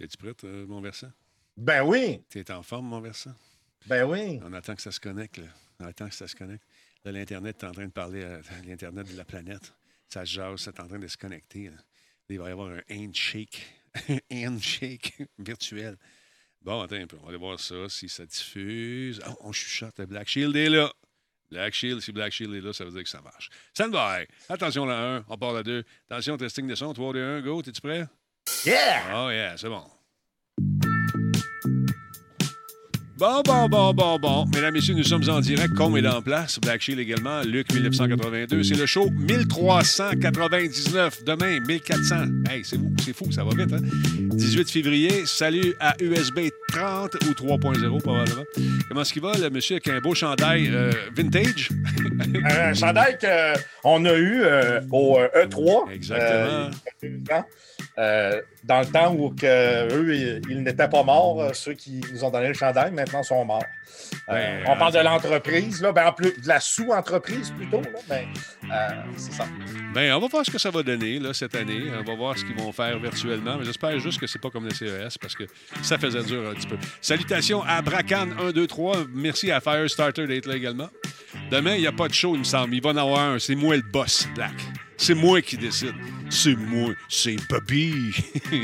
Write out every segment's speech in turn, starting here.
Es-tu prête, euh, mon versant? Ben oui. T'es en forme, mon versant? Ben oui. On attend que ça se connecte. Là. On attend que ça se connecte. Là, l'Internet est en train de parler à l'Internet de la planète. Ça se jase, c'est en train de se connecter. là. Il va y avoir un handshake, un handshake virtuel. Bon, attends un peu. On va aller voir ça, si ça diffuse. Oh, on chuchote. Black Shield est là. Black Shield, si Black Shield est là, ça veut dire que ça marche. Stand by. Attention, la 1, on part la 2. Attention, testing de son. 3, 2, 1, go. T'es-tu prêt? Yeah! Oh yeah, c'est bon. Bon, bon, bon, bon, bon. Mesdames, Messieurs, nous sommes en direct. Com est en place. Black Shield également. Luc 1982. C'est le show 1399. Demain, 1400. Hey, c'est fou, c'est fou, ça va vite, hein? 18 février. Salut à USB 30 ou 3.0, probablement. Comment est-ce qu'il va, le monsieur, avec un beau chandail euh, vintage? Un chandail qu'on a eu euh, au euh, E3. Exactement. euh, Euh, dans le temps où que, eux, ils, ils n'étaient pas morts, euh, ceux qui nous ont donné le chandail, maintenant sont morts. Euh, on parle de l'entreprise, là, ben, en plus, de la sous-entreprise plutôt, là, mais euh, c'est ça. Bien, on va voir ce que ça va donner là, cette année. On va voir ce qu'ils vont faire virtuellement. Mais j'espère juste que c'est pas comme le CES parce que ça faisait dur un petit peu. Salutations à Bracan 1, 2, 3. Merci à Firestarter d'être là également. Demain, il n'y a pas de show, il me semble. Il va en avoir un. C'est moi le boss, Black. C'est moi qui décide. C'est moi. C'est Bobby.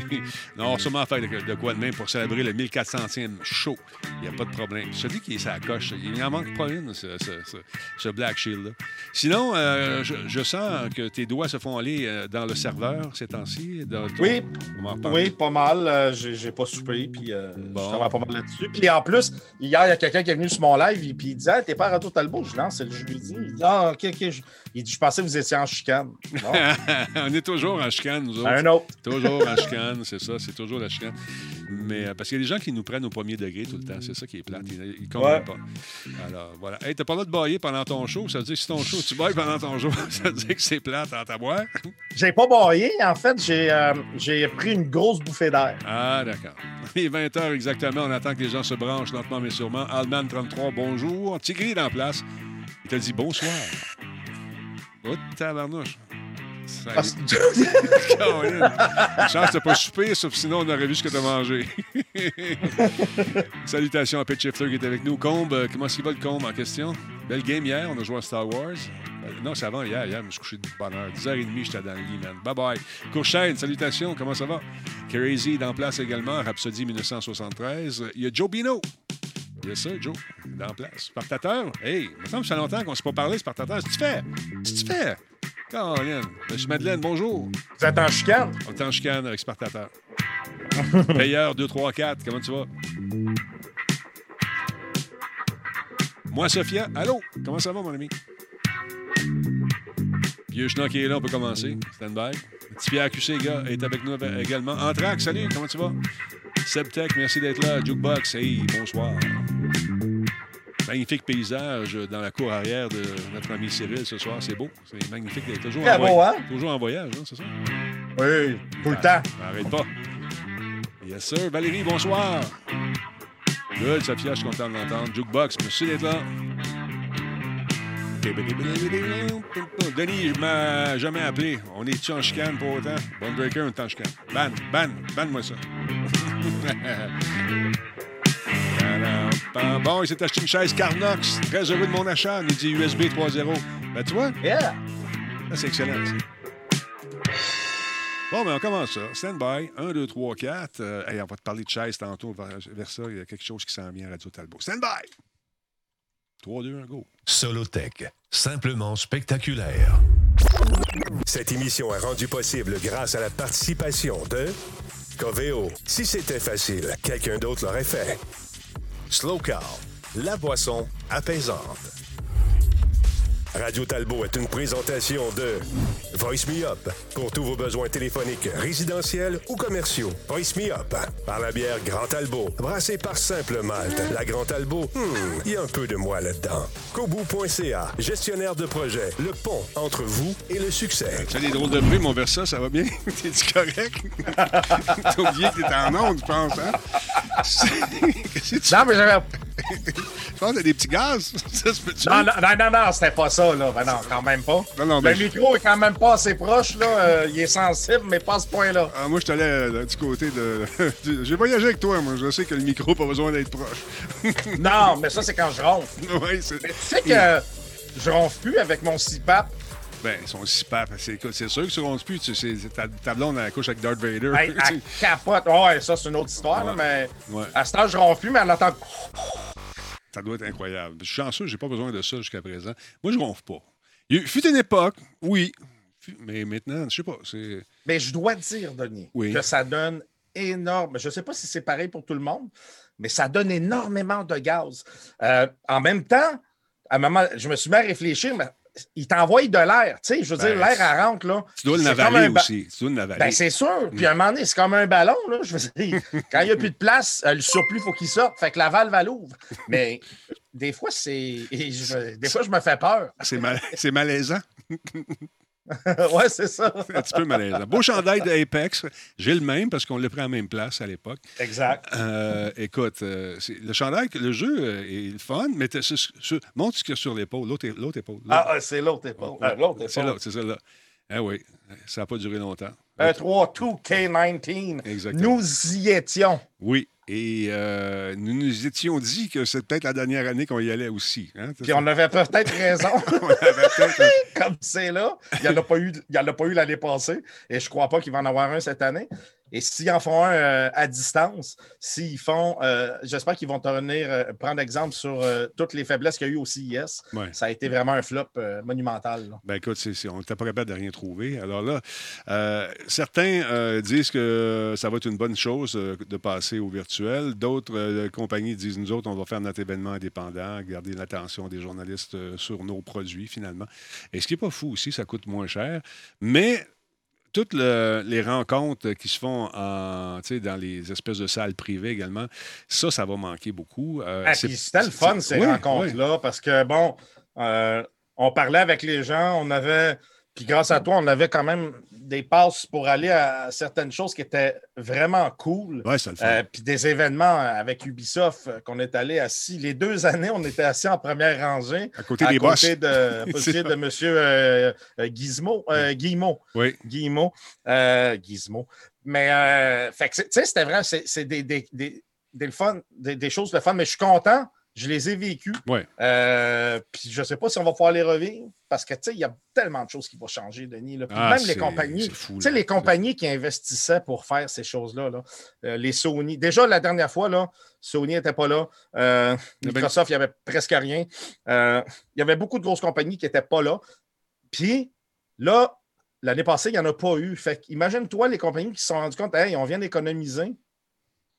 non, sûrement faire de, de quoi de même pour célébrer le 1400e show. Il n'y a pas de problème. Dis qu'il est sa coche. Il n'en manque pas une, ce, ce- ce- ce Black Shield-là. Sinon, euh, je, je sens que tes doigts se font aller euh, dans le serveur ces temps-ci. ton- Oui, en. Oui, pas mal. Euh, j'ai, pas soupé, puis Bon. je travaille pas mal là-dessus. Puis en plus, hier, il y a quelqu'un qui est venu sur mon live, et puis il disait, hey, t'es pas à Radio Talbot? Je non, c'est le jeudi. Il dit, ah, ok, Il dit, je pensais que vous étiez en chicane. On est toujours en chicane, nous autres. un autre. Toujours en chicane, c'est ça, c'est toujours la chicane. Mais euh, parce qu'il y a des gens qui nous prennent au premier degré tout le temps, c'est ça qui est plate. Ils, ils comprennent Ouais. pas. Alors voilà. Hey, t'as pas droit de bailler pendant ton show. Ça veut dire que si ton show, tu bailles pendant ton show, ça veut dire que c'est plate en ta boire. J'ai pas baillé. En fait, j'ai, euh, j'ai pris une grosse bouffée d'air. Ah, d'accord. Il est 20 h exactement. On attend que les gens se branchent lentement mais sûrement. Alman 33, bonjour. Tigri en place. Il t'a dit bonsoir. Oh, tabarnouche. Ça y Ah, chance de pas souper, sauf sinon on aurait vu ce que tu as mangé. Salutations à Pet Shifter qui est avec nous. Combe, euh, comment est-ce qu'il va le Combe en question? Belle game hier, on a joué à Star Wars. Euh, non, c'est avant hier. Hier, je me suis couché de bonne heure. 10h30, j'étais dans le lit, man. Bye bye. Courchaine, salutations, comment ça va? Crazy est en place également. Rhapsody 1973. Il y a Joe Bino. Yes, ça, Joe. Il est en place. Spartateur. Hey, il me semble que ça fait longtemps qu'on ne s'est pas parlé, Spartateur. Que tu fais? Qu'est-ce que tu fais? Caroline. Monsieur Madeleine, bonjour. Vous êtes en chicane? On est en chicane avec Spartateur. Payeur 2, 3, 4, comment tu vas? Moi, Sophia, allô? Comment ça va, mon ami? Vieux Chenot qui est là, on peut commencer. Stand by. Petit Pierre QC, gars, est avec nous également. Anthrax, salut, comment tu vas? Sebtech, merci d'être là. Jukebox, hey, bonsoir. Magnifique paysage dans la cour arrière de notre ami Cyril ce soir. C'est beau. C'est magnifique. toujours, en beau, hein? toujours en voyage, hein, c'est ça? Oui, tout le temps. Arrête pas. Yes, sir. Valérie, bonsoir. Good, Sophia, je suis content de l'entendre. Jukebox, merci d'être là. Denis, je m'as jamais appelé. On est-tu en chicane pour autant? Bon breaker, on est en chicane. Ban, ban, ban-moi ça. Bon, il s'est acheté une chaise Carnox. Très heureux de mon achat. Il dit USB 3.0. Ben, tu vois, Yeah! c'est excellent. ça. Bon, ben on commence ça. Stand by. 1, 2, 3, 4. Euh, hey, on va te parler de chaise tantôt vers, vers ça. Il y a quelque chose qui s'en vient à Radio Talbot. Stand by. 3, 2, 1, go. Solotech, simplement spectaculaire. Cette émission est rendue possible grâce à la participation de Coveo. Si c'était facile, quelqu'un d'autre l'aurait fait. Slow la boisson apaisante. Radio Talbot est une présentation de Voice Me Up pour tous vos besoins téléphoniques résidentiels ou commerciaux. Voice Me Up par la bière Grand Talbot, brassée par Simple Malte. La Grand Talbot, hmm, il y a un peu de moi là-dedans. Kobu.ca, gestionnaire de projet, le pont entre vous et le succès. Tu as des drôles de bruit, mon Versa, ça va bien? T'es-tu correct? T'as oublié que t'étais en onde, je pense, hein? Non, mais j'avais, Je pense a des petits gaz. Ça? Non, non, non, non, c'était pas ça, là. Ben non, quand même pas. Non, non, ben, le micro est quand même pas assez proche, là. Euh, il est sensible, mais pas à ce point-là. Ah, moi, je suis allé euh, du côté de. J'ai voyagé avec toi, moi. Je sais que le micro n'a pas besoin d'être proche. Non, mais ça, c'est quand je ronfle. oui, c'est. Tu sais que je ronfle plus avec mon CPAP. Ben, ils sont pap. C'est c'est sûr que tu rondes plus. Tu sais, ta, ta blonde, elle couche avec Darth Vader. Hey, elle capote. Ouais, ça, c'est une autre histoire, là, mais Ouais. à ce temps, je ronfle plus, mais elle entend. Ça doit être incroyable. Je suis chanceux, j'ai pas besoin de ça jusqu'à présent. Moi, je ronfle pas. Il fut une époque, oui. Mais maintenant, je sais pas. C'est. Mais je dois dire, Denis, Oui. que ça donne énorme. Je ne sais pas si c'est pareil pour tout le monde, mais ça donne énormément de gaz. Euh, en même temps, à un moment, je me suis mis à réfléchir, mais il t'envoie de l'air. Tu sais, je veux Ben, dire, l'air, elle rentre, là. Tu dois un ba- aussi. Tu dois le navaler. Ben, c'est sûr. Puis à un moment donné, c'est comme un ballon, là. Je veux dire, quand il n'y a plus de place, euh, le surplus, il faut qu'il sorte. Fait que la valve, elle ouvre. Mais des fois, c'est. Des fois, je me fais peur. c'est mal- c'est malaisant. ouais, c'est ça. un petit peu malaisant. Beau chandail de Apex. J'ai le même parce qu'on l'a pris en même place à l'époque. Exact. Euh, écoute, euh, le chandail, le jeu euh, est le fun, mais ce- ce- montre ce qu'il y a sur l'épaule, l'autre l'autre épaule. Ah, ah, c'est l'autre épaule. Ah, l'autre c'est épaule. là, c'est ça là. Ah oui, ça n'a pas duré longtemps. Un 3-2K19. Exactement. Nous y étions. Oui, et euh, nous nous étions dit que c'est peut-être la dernière année qu'on y allait aussi. hein, Puis ça? on avait peut-être raison. On avait un- Comme c'est là. Il n'y en a pas eu l'année passée. Et je ne crois pas qu'il va en avoir un cette année. Et s'ils en font un euh, à distance, s'ils font, euh, j'espère qu'ils vont te revenir euh, prendre exemple sur toutes les faiblesses qu'il y a eu au CIS. Ouais. Ça a été vraiment un flop monumental. là. Ben écoute, c'est- c'est- on n'était pas capable de rien trouver. Alors là, certains disent que ça va être une bonne chose de passer au virtuel. D'autres compagnies disent, nous autres, on va faire notre événement indépendant, garder l'attention des journalistes sur nos produits, finalement. Et ce qui n'est pas fou aussi, ça coûte moins cher. Mais toutes le- les rencontres qui se font en, dans les espèces de salles privées également, ça, ça va manquer beaucoup. Euh, Ah, c'était le fun, ces oui, rencontres-là, parce que, bon, euh, on parlait avec les gens, on avait, puis grâce à toi, on avait quand même des passes pour aller à certaines choses qui étaient vraiment cool. Oui, c'est le fun. Euh, puis des événements avec Ubisoft euh, qu'on est allé assis. Les deux années, on était assis en première rangée. à côté à des boss. côté de, à côté de ça. M. euh, euh, Gizmo, euh, Guillemot. Oui. Guillemot. Gizmo. Mais, fait tu sais, c'était vrai, c'est des, des, des, fun, des, des choses de fun, mais je suis content. Je les ai vécues. Ouais. Euh, puis je ne sais pas si on va pouvoir les revivre parce que, tu sais, il y a tellement de choses qui vont changer, Denis. là. Ah, même les compagnies. Tu sais, les compagnies qui investissaient pour faire ces choses-là, là, euh, les Sony. Déjà, la dernière fois, là, Sony n'était pas là. Euh, Microsoft, il n'y avait presque rien. Il y avait beaucoup de grosses compagnies qui n'étaient pas là. Puis là, l'année passée, il n'y en a pas eu. Fait imagine-toi les compagnies qui se sont rendues compte, hey, on vient d'économiser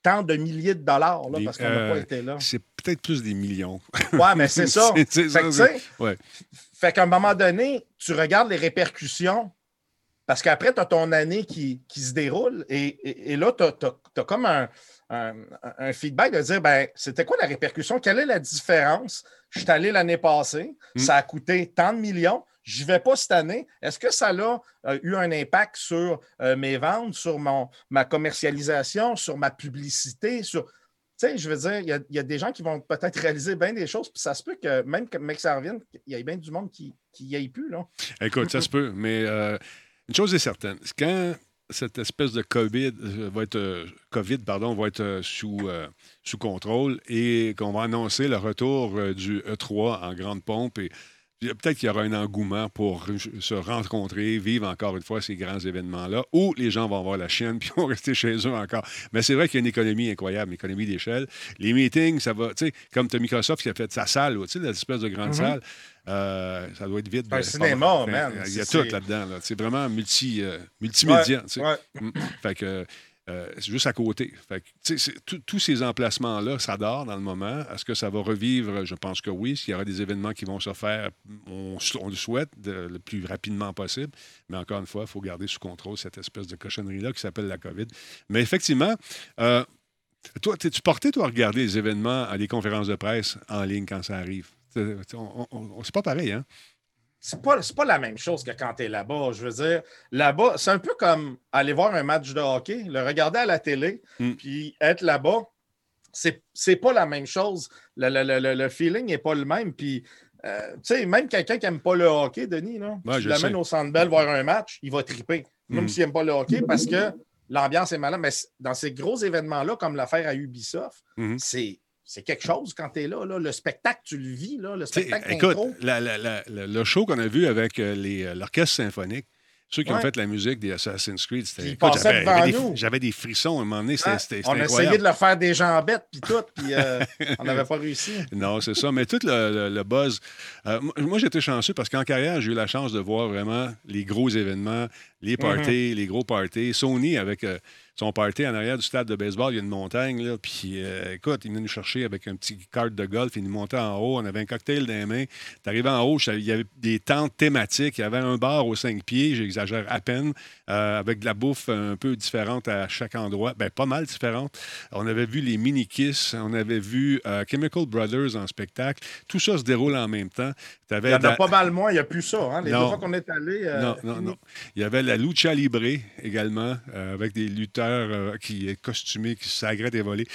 tant de milliers de dollars là, parce qu'on n'a euh, pas été là. C'est peut-être plus des millions. Ouais, mais c'est ça. C'est- Fait que, ouais. qu'à un moment donné, tu regardes les répercussions parce qu'après, tu as ton année qui, qui se déroule et, et- et là, tu as, comme un, un- un feedback de dire ben, c'était quoi la répercussion? Quelle est la différence? Je suis allé l'année passée, Mm. ça a coûté tant de millions. Je ne vais pas cette année. Est-ce que ça a euh, eu un impact sur euh, mes ventes, sur mon, ma commercialisation, sur ma publicité, sur. Tu sais, je veux dire, il y y, a des gens qui vont peut-être réaliser bien des choses, puis ça se peut que même que, ça revienne, il y ait bien du monde qui n'y aille plus. Là. Écoute, ça se peut, mais euh, une chose est certaine. Quand cette espèce de COVID va être, COVID, pardon, va être sous, sous contrôle et qu'on va annoncer le retour du E3 en grande pompe et Peut-être qu'il y aura un engouement pour se rencontrer, vivre encore une fois ces grands événements-là, où les gens vont avoir la chienne puis vont rester chez eux encore. Mais c'est vrai qu'il y a une économie incroyable, une économie d'échelle. Les meetings, ça va, tu sais, comme tu as Microsoft qui a fait sa salle, tu sais, l'espèce de grande Mhm. salle, euh, ça doit être vite. Un de- cinéma, man. Il y a tout là-dedans. Là. C'est vraiment multi, euh, multimédia. Ouais. Mm. Fait que euh, c'est juste à côté. Tu tous ces emplacements-là, ça dort dans le moment. Est-ce que ça va revivre? Je pense que oui. S'il y aura des événements qui vont se faire, on, le souhaite le plus rapidement possible. Mais encore une fois, il faut garder sous contrôle cette espèce de cochonnerie-là qui s'appelle la COVID. Mais effectivement, euh, toi, t'es-tu porté, toi, à regarder les événements, à des conférences de presse en ligne quand ça arrive? C'est pas pareil, hein? C'est pas, pas la même chose que quand tu es là-bas. Je veux dire, là-bas, c'est un peu comme aller voir un match de hockey, le regarder à la télé, Mm. puis être là-bas. c'est pas la même chose. Le, le- le- le- feeling n'est pas le même. Puis, euh, tu sais, même quelqu'un qui n'aime pas le hockey, Denis, là, Ouais, tu l'amènes au Centre Bell voir un match, il va triper. Même Mhm. s'il n'aime pas le hockey, parce que l'ambiance est malade. Mais dans ces gros événements-là, comme l'affaire à Ubisoft, Mhm. c'est. C'est quelque chose quand tu es là, là. Le spectacle, tu le vis. Là. Le spectacle écoute, la- la- le show qu'on a vu avec euh, euh, l'orchestre symphonique, ceux qui ont fait la musique des Assassin's Creed, c'était. J'avais, des, frissons à un moment donné, c'était, c'était On a essayé incroyable. de le faire des jambettes, puis tout, puis euh, on n'avait pas réussi. Non, c'est ça. Mais tout le, le- le buzz. euh, moi- j'étais chanceux parce qu'en carrière, j'ai eu la chance de voir vraiment les gros événements, les parties, les gros parties. Sony, avec euh, son party en arrière du stade de baseball, il y a une montagne. Là, puis, euh, écoute, il venait nous chercher avec un petit cart de golf. Il nous montait en haut. On avait un cocktail dans les mains. T'arrivais en haut, il y avait des tentes thématiques. Il y avait un bar aux cinq pieds, j'exagère à peine, euh, avec de la bouffe un peu différente à chaque endroit. Ben, pas mal différente. On avait vu les mini-kiss, on avait vu euh, Chemical Brothers en spectacle. Tout ça se déroule en même temps. Il y en a la- pas mal moins, il n'y a plus ça. Hein? Les Non. deux fois qu'on est allé. non, non, non. Il y avait la lucha libre également, avec des lutteurs euh, qui est costumés, qui s'agrètent des volets.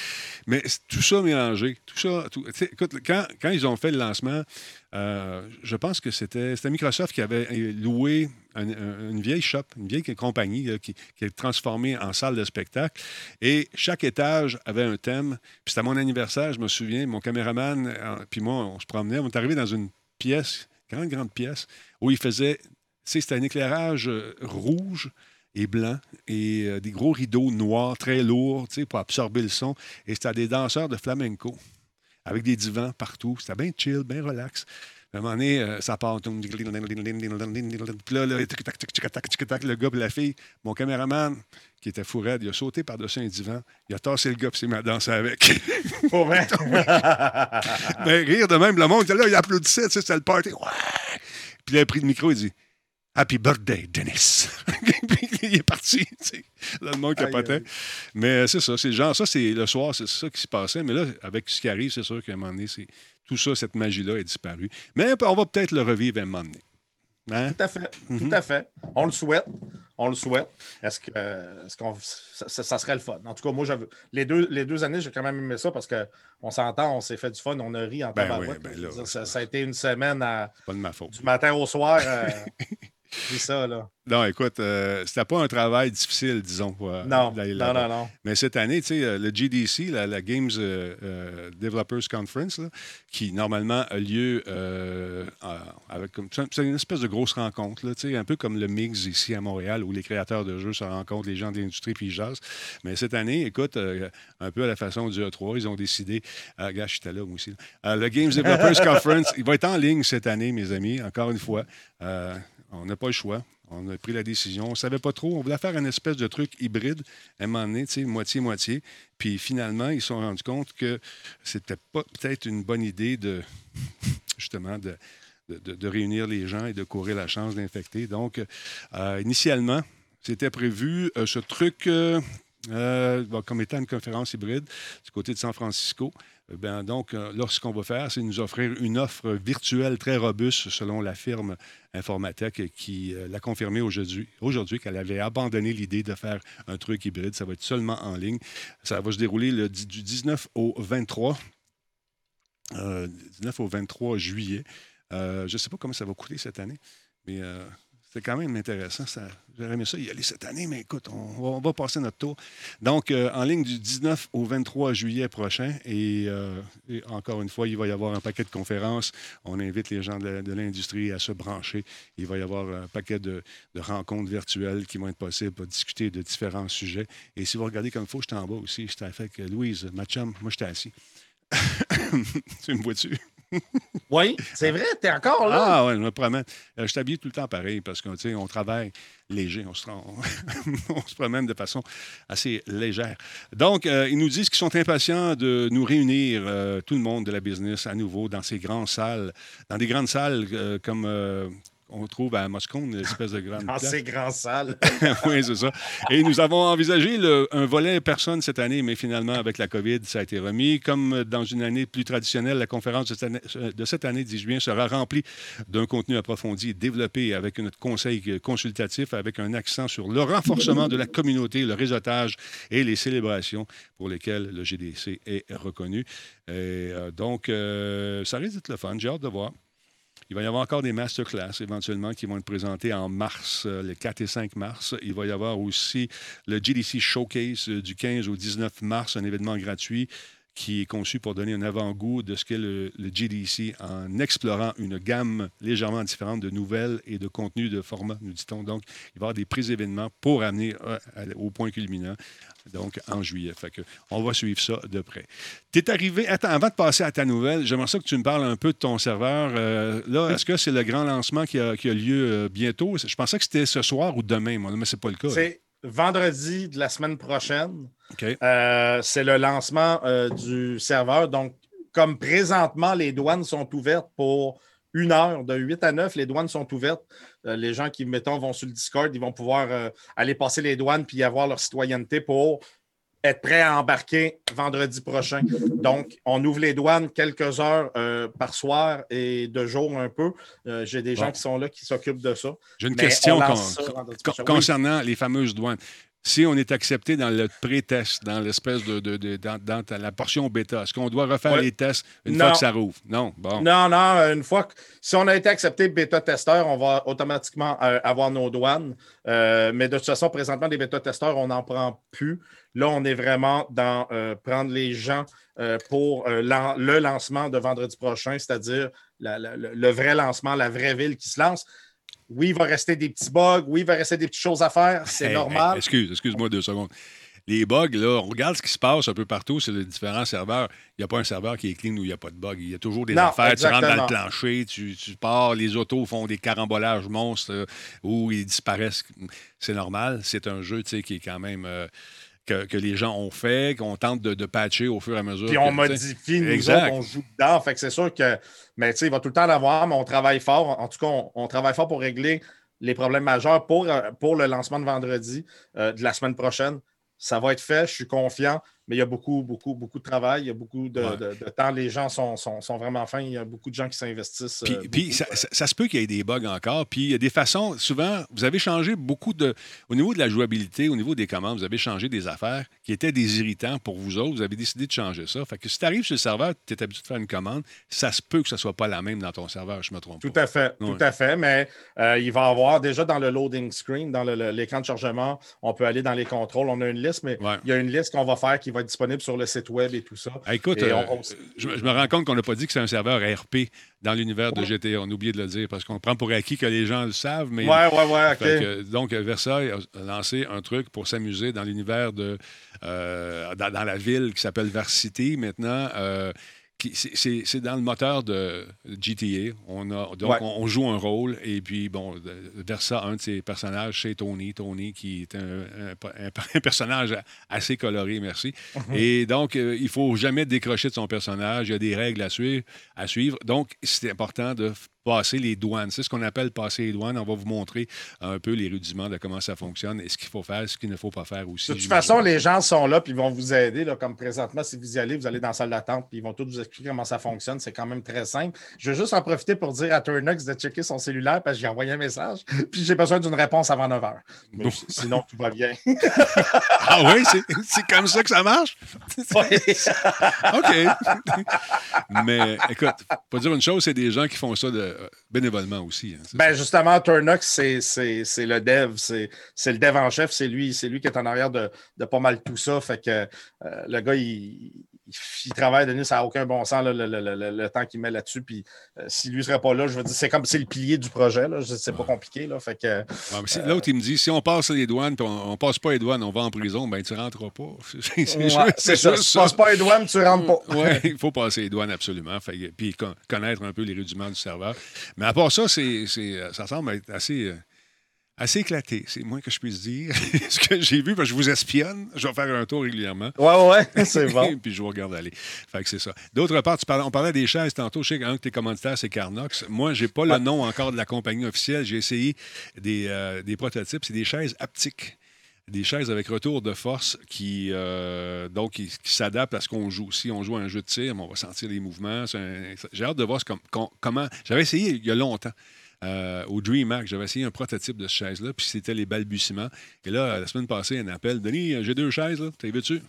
Mais tout ça mélangé, tout ça. quand, ils ont fait le lancement, euh, je pense que c'était Microsoft qui avait euh, loué un- un- une vieille shop, une vieille compagnie qui, qui est transformée en salle de spectacle. Et chaque étage avait un thème. Puis c'était mon anniversaire, je me souviens, mon caméraman, puis moi, on se promenait. On est arrivé dans une pièce, grande, grande pièce, où il faisait, tu c'était un éclairage rouge et blanc et euh, des gros rideaux noirs très lourds, tu sais, pour absorber le son. Et c'était des danseurs de flamenco avec des divans partout. C'était bien chill, bien relax. À un moment donné, euh, ça part. Puis là, là, tic, tac, tic, tic, tac, tic, tac, le gars et la fille, mon caméraman, qui était fou raide, il a sauté par-dessus un divan, il a tassé le gars et s'est mis à danser avec. Pour vrai? ben, rire de même, le monde, là, il applaudissait, tu sais, c'était le party. Ouais! Puis il a pris le micro, il dit Happy birthday, Dennis. Il est parti. Là, le monde capotait. Mais euh, c'est ça, c'est genre, ça, c'est le soir, c'est ça qui se passait. Mais là, avec ce qui arrive, c'est sûr qu'à un moment donné, c'est, tout ça, cette magie-là est disparue. Mais on va peut-être le revivre à un moment donné. Hein? Tout à fait. Tout à fait. On le souhaite. On le souhaite. Est-ce que euh, est-ce qu'on ça, serait le fun? En tout cas, moi, j'avais les deux, les deux années, j'ai quand même aimé ça parce qu'on s'entend, on s'est fait du fun, on a ri en Ben oui, ben là, ça, ça a été une semaine à- C'est pas de ma faute. du matin au soir. euh, c'est ça, là. Non, écoute, euh, c'était pas un travail difficile, disons. euh, Non, non, non, non. Mais cette année, tu sais, euh, le GDC, la, la Games euh, Developers Conference, là, qui normalement a lieu euh, avec comme c'est une espèce de grosse rencontre, là, tu sais, un peu comme le Mix ici à Montréal, où les créateurs de jeux se rencontrent, les gens de l'industrie puis ils jasent. Mais cette année, écoute, un peu à la façon du E3, ils ont décidé. Euh, gars, j'étais là moi aussi. là. Le Games Developers Conference, il va être en ligne cette année, mes amis, encore une fois. On n'a pas le choix. On a pris la décision. On ne savait pas trop. On voulait faire une espèce de truc hybride, à un moment donné, moitié-moitié. Puis finalement, ils se sont rendus compte que c'était pas peut-être une bonne idée de, justement, de, réunir les gens et de courir la chance d'infecter. Donc, euh, initialement, c'était prévu euh, ce truc euh, comme étant une conférence hybride du côté de San Francisco. Euh, Ben, donc, euh, là, ce qu'on va faire, c'est nous offrir une offre virtuelle très robuste selon la firme Informatech qui euh, l'a confirmé aujourd'hui, aujourd'hui qu'elle avait abandonné l'idée de faire un truc hybride. Ça va être seulement en ligne. Ça va se dérouler du 19 au 23, euh, 19 au 23 juillet. Euh, je ne sais pas comment ça va coûter cette année, mais euh, c'est quand même intéressant. Ça, j'aurais aimé ça y aller cette année, mais écoute, on va, passer notre tour. Donc, euh, en ligne du 19 au 23 juillet prochain. Et, euh, et encore une fois, il va y avoir un paquet de conférences. On invite les gens de, l'industrie à se brancher. Il va y avoir un paquet de, rencontres virtuelles qui vont être possibles pour discuter de différents sujets. Et si vous regardez comme il faut, j'étais en bas aussi. J'étais avec Louise, ma chum. Moi, j'étais assis. tu me vois-tu? Oui, c'est vrai, t'es encore là. Ah ouais, je me promène. Euh, je t'habille tout le temps pareil parce qu'on on travaille léger. On se, promène de façon assez légère. Donc, euh, ils nous disent qu'ils sont impatients de nous réunir, euh, tout le monde de la business, à nouveau dans ces grandes salles, dans des grandes salles comme. Euh, on trouve à Moscou une espèce de grande Dans ces grandes salles. oui, c'est ça. Et nous avons envisagé le- un volet personne cette année, mais finalement, avec la COVID, ça a été remis. Comme dans une année plus traditionnelle, la conférence de cette année, de cette année 10 juin sera remplie d'un contenu approfondi et développé avec notre conseil consultatif, avec un accent sur le renforcement de la communauté, le réseautage et les célébrations pour lesquelles le GDC est reconnu. Et, euh, donc, euh, ça risque d'être le fun. J'ai hâte de voir. Il va y avoir encore des masterclass éventuellement qui vont être présentés en mars, euh, le 4 et 5 mars. Il va y avoir aussi le GDC Showcase euh, du 15 au 19 mars, un événement gratuit qui est conçu pour donner un avant-goût de ce qu'est le, le GDC en explorant une gamme légèrement différente de nouvelles et de contenus de format, nous dit-on. Donc, il va y avoir des pré-événements pour amener euh, au point culminant, donc en juillet. Fait que on va suivre ça de près. Tu es arrivé, attends, avant de passer à ta nouvelle, j'aimerais ça que tu me parles un peu de ton serveur. Euh, là, est-ce que c'est le grand lancement qui a, qui a lieu euh, bientôt? Je pensais que c'était ce soir ou demain, moi, mais c'est pas le cas. C'est vendredi de la semaine prochaine. OK. Euh, c'est le lancement euh, du serveur. Donc, comme présentement, les douanes sont ouvertes pour une heure, de 8 à 9, les douanes sont ouvertes. Euh, les gens qui, mettons, vont sur le Discord, ils vont pouvoir euh, aller passer les douanes puis avoir leur citoyenneté pour être prêts à embarquer vendredi prochain. Donc, on ouvre les douanes quelques heures euh, par soir et de jour un peu. J'ai des gens qui sont là qui s'occupent de ça. J'ai une Mais question con- con-. Oui. concernant les fameuses douanes. Si on est accepté dans le pré-test, dans l'espèce de, de- de- dans, dans ta- la portion bêta, est-ce qu'on doit refaire Ouais. les tests une Non. fois que ça rouvre? Non. Bon. Non, non, euh, une fois que si on a été accepté bêta-testeur, on va automatiquement euh, avoir nos douanes. Euh, mais de toute façon, présentement, des bêta-testeurs, on n'en prend plus. Là, on est vraiment dans euh, prendre les gens pour le lancement de vendredi prochain, c'est-à-dire la- la- le, le vrai lancement, la vraie ville qui se lance. Oui, il va rester des petits bugs, oui, il va rester des petites choses à faire, c'est Hey, normal. hey, excuse, excuse-moi deux secondes. Les bugs, là, on regarde ce qui se passe un peu partout sur les différents serveurs. Il n'y a pas un serveur qui est clean où il n'y a pas de bug. Il y a toujours des Non, affaires. Tu rentres dans le plancher, tu, tu pars, les autos font des carambolages monstres euh, où ils disparaissent. C'est normal. C'est un jeu tu sais, qui est quand même. euh, que, que les gens ont fait, qu'on tente de, de patcher au fur et à mesure. Puis on modifie, nous Exact. autres, on joue dedans. Fait que c'est sûr que, mais tu sais, il va tout le temps l'avoir, mais on travaille fort. En tout cas, on, on travaille fort pour régler les problèmes majeurs pour, euh, pour le lancement de vendredi euh, de la semaine prochaine. Ça va être fait, je suis confiant, mais il y a beaucoup, beaucoup, beaucoup de travail, il y a beaucoup de, Ouais. de- de temps. Les gens sont, sont, sont vraiment fins, il y a beaucoup de gens qui s'investissent. Puis, euh, puis beaucoup. ça, ça- ça se peut qu'il y ait des bugs encore. Puis il y a des façons, souvent, vous avez changé beaucoup de. Au niveau de la jouabilité, au niveau des commandes, vous avez changé des affaires qui étaient des irritants pour vous autres. Vous avez décidé de changer ça. Fait que si tu arrives sur le serveur, tu es habitué de faire une commande, ça se peut que ce ne soit pas la même dans ton serveur, je me trompe Tout pas. à fait, Ouais. tout à fait. Mais euh, il va y avoir déjà dans le loading screen, dans l'écran de chargement, on peut aller dans les contrôles. On a une liste, mais Ouais. il y a une liste qu'on va faire qui va être disponible sur le site web et tout ça. Ah, écoute, euh, on- on- je, je me rends compte qu'on n'a pas dit que c'est un serveur RP dans l'univers de GTA. On a oublié de le dire parce qu'on prend pour acquis que les gens le savent, mais Ouais, ouais, que, donc, Versailles a lancé un truc pour s'amuser dans l'univers de. euh, dans, dans la ville qui s'appelle Varsity maintenant. C'est- dans le moteur de GTA. On, a, donc, Ouais. on, on joue un rôle. Et puis, bon, Versa, un de ses personnages, c'est Tony. Tony, qui est un, un- un- un personnage assez coloré, merci. Et donc, euh, il faut jamais décrocher de son personnage. Il y a des règles à suivre. À suivre. Donc, c'est important de passer les douanes. C'est ce qu'on appelle passer les douanes. On va vous montrer un peu les rudiments de comment ça fonctionne et ce qu'il faut faire, ce qu'il ne faut pas faire aussi. De toute façon, les gens sont là puis ils vont vous aider. Là, comme présentement, si vous y allez, vous allez dans la salle d'attente puis ils vont tous vous expliquer comment ça fonctionne. C'est quand même très simple. Je veux juste en profiter pour dire à Turnox de checker son cellulaire parce que j'ai envoyé un message puis j'ai besoin d'une réponse avant 9 h. Mais Bon. s- sinon, tout va bien. Ah oui, c'est- c'est comme ça que ça marche? OK. Mais écoute, faut dire une chose, c'est des gens qui font ça de, euh, bénévolement aussi. hein, Ben justement, Turnox, c'est- c'est c'est le dev, c'est c'est le dev en chef, c'est lui, c'est lui qui est en arrière de, de pas mal tout ça. Fait que euh, le gars, il, il- il travaille, Denis, ça n'a aucun bon sens là, le, le- le- le- le temps qu'il met là-dessus. Puis euh, s'il lui serait pas là, je veux dire, c'est comme c'est le pilier du projet. là. C'est pas compliqué. Là, fait que Ouais, mais si- L'autre, il me dit si on passe les douanes puis on, on passe pas les douanes, on va en prison, ben tu rentreras pas. C'est c'est Ouais, juste, c'est ça. juste Tu passes pas les douanes, tu rentres pas. Oui, il faut passer les douanes absolument. Fait puis con- connaître un peu les rudiments du serveur. Mais à part ça, c'est, c'est- ça semble être assez, euh, Assez éclaté, c'est moins que je puisse dire. Ce que j'ai vu, parce que je vous espionne, je vais faire un tour régulièrement. Ouais, ouais, c'est bon. puis je vous regarde aller. Fait que c'est ça. D'autre part, tu parlais- on parlait des chaises tantôt. Je sais qu'un de tes commanditaires, c'est Carnox. Moi, j'ai pas le nom encore de la compagnie officielle. J'ai essayé des, euh, des prototypes. C'est des chaises haptiques. Des chaises avec retour de force qui, euh, donc, qui, qui s'adaptent à ce qu'on joue. Si on joue à un jeu de tir, on va sentir les mouvements. Un- J'ai hâte de voir ce com- com- comment. J'avais essayé il y a longtemps. Euh, au DreamHack, j'avais essayé un prototype de ce chaise-là, puis c'était les balbutiements. Et là, la semaine passée, un appel. Denis, j'ai deux chaises, là. T'es veux-tu?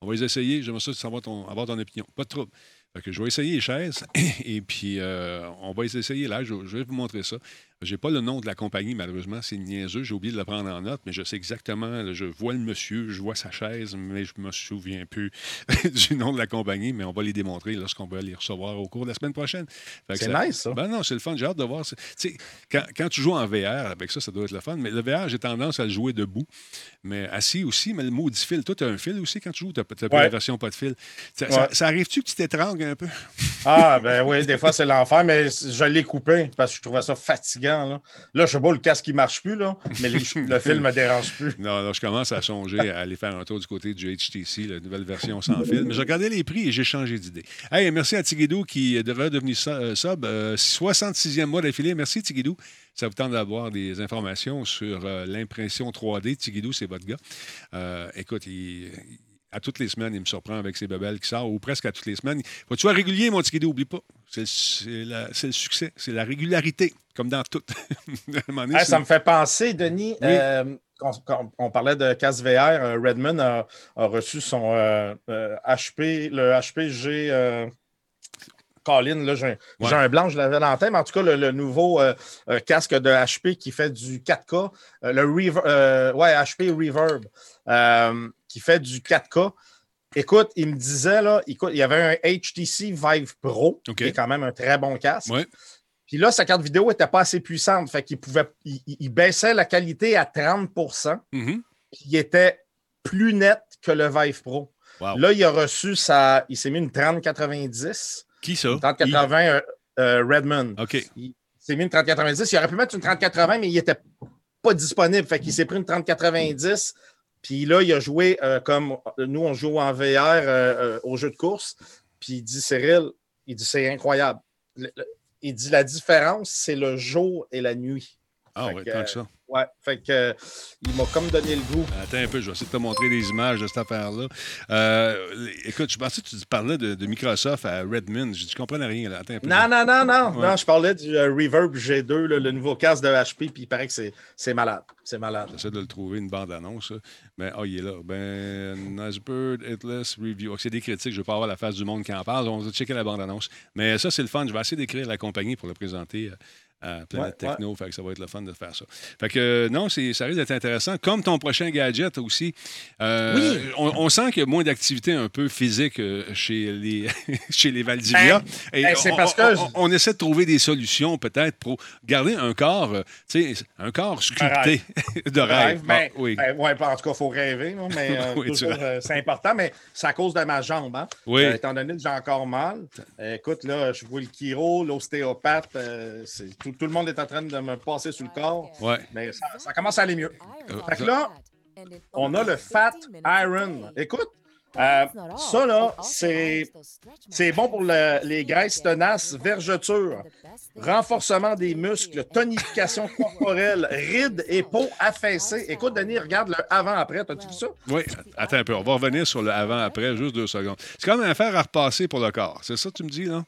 On va les essayer. J'aimerais ça savoir ton, avoir ton opinion. Pas de trouble. Fait je vais essayer les chaises et puis euh, on va les essayer là. Je vais vous montrer ça. J'ai pas le nom de la compagnie, malheureusement. C'est niaiseux. J'ai oublié de le prendre en note, mais je sais exactement. là, je vois le monsieur, je vois sa chaise, mais je me souviens plus du nom de la compagnie. Mais on va les démontrer lorsqu'on va les recevoir au cours de la semaine prochaine. C'est ça- nice, ça. Ben non, c'est le fun. J'ai hâte de voir. Tu quand, quand tu joues en VR, avec ça, ça doit être le fun. Mais le VR, j'ai tendance à le jouer debout. Mais assis aussi, mais le maudit fil. Toi, tu as un fil aussi quand tu joues. Tu n'as pas la version pas de fil. Ça, ça- Ouais. ça arrive-tu que tu t'étrangles un peu? Ah, ben oui, des fois, c'est l'enfer, mais je l'ai coupé parce que je trouvais ça fatigant. Là, je sais pas, le casque, il marche plus, mais les- le film me dérange plus. Non, là, je commence à songer à aller faire un tour du côté du HTC, la nouvelle version sans fil. Mais j'ai regardé les prix et j'ai changé d'idée. Hey, merci à Tigidou qui devrait devenir euh, sub. euh, 66e mois d'affilée. Merci, Tigidou. Ça vous tente d'avoir des informations sur euh, l'impression 3D. Tigidou, c'est votre gars. Euh, écoute, il- à toutes les semaines, il me surprend avec ses bebelles qui sortent, ou presque à toutes les semaines. Faut que tu sois régulier, mon Tigidou, oublie pas. C'est le, succès, c'est la régularité, comme dans tout. Donné, Hey, ça me fait penser, Denis, euh, quand, quand on parlait de casse VR, euh, Redmond a, a reçu son euh, euh, HP, le HPG. Euh, Colin, là, j'ai un, blanc, je l'avais dans la tête, mais en tout cas, le, le nouveau euh, euh, casque de HP qui fait du 4K, euh, le Rever- euh, ouais, HP Reverb, euh, qui fait du 4K. Écoute, il me disait, là, écoute, il y avait un HTC Vive Pro, qui est quand même un très bon casque. Ouais. Puis là, sa carte vidéo n'était pas assez puissante. Fait qu'il pouvait. Il, baissait la qualité à 30 Mhm. puis il était plus net que le Vive Pro. Wow. Là, il a reçu sa. Il s'est mis une 3090. Qui ça? Une 3080 euh, euh, Redmond. Il- OK. Il s'est mis une 3090. Il aurait pu mettre une 3080, mais il n'était pas disponible. Fait qu'il s'est pris une 3090. Puis là, il a joué euh, comme nous, on joue en VR euh, euh, au jeu de course. Puis il dit, Cyril, il dit, c'est incroyable. Le- le- il dit, la différence, c'est le jour et la nuit. Ah Fait oui, que, tant que ça. Ouais, fait que euh, il m'a comme donné le goût. Attends un peu, je vais essayer de te montrer des images de cette affaire-là. Euh, écoute, je pensais que tu parlais de, de Microsoft à Redmond. Je ne comprenais rien. Là. Attends un peu. Non, non, non, non. Ouais. Non, je parlais du euh, Reverb G2, là, le nouveau casque de HP, puis il paraît que c'est malade. C'est malade. J'essaie de le trouver, une bande-annonce. Mais, ah, il est là. Ben, Nicebird, Hitless, Review. C'est des critiques. Je ne veux pas avoir la face du monde qui en parle. On va checker la bande-annonce. Mais ça, c'est le fun. Je vais essayer d'écrire la compagnie pour le présenter. À Planète Ouais, Techno, fait que ça va être le fun de faire ça. Fait que euh, non, c'est- ça risque d'être intéressant. Comme ton prochain gadget aussi. Euh, Oui. on, on sent qu'il y a moins d'activité un peu physique euh, chez les, chez les Valdivia. Et ben, c'est on, parce que- on- on essaie de trouver des solutions peut-être pour garder un corps, tu sais, un corps sculpté de rêve. Ben, Ah, oui. ben, ouais, en tout cas, il faut rêver, mais euh, Oui, euh, c'est important, mais c'est à cause de ma jambe. Hein? Oui. Euh, étant donné que j'ai encore mal, euh, écoute, là, je vois le chiro, l'ostéopathe, euh, c'est- tout, tout le monde est en train de me passer sur le corps, Ouais. mais ça, ça commence à aller mieux. Fait que là, On a le Fat Iron. Écoute, euh, ça, là, c'est c'est bon pour le- les graisses tenaces, vergeture, renforcement des muscles, tonification corporelle, rides et peau affaissée. Écoute, Denis, regarde le avant-après. T'as-tu vu ça? Oui, attends un peu. On va revenir sur le avant-après, juste deux secondes. C'est quand même un fer à repasser pour le corps. C'est ça que tu me dis, là?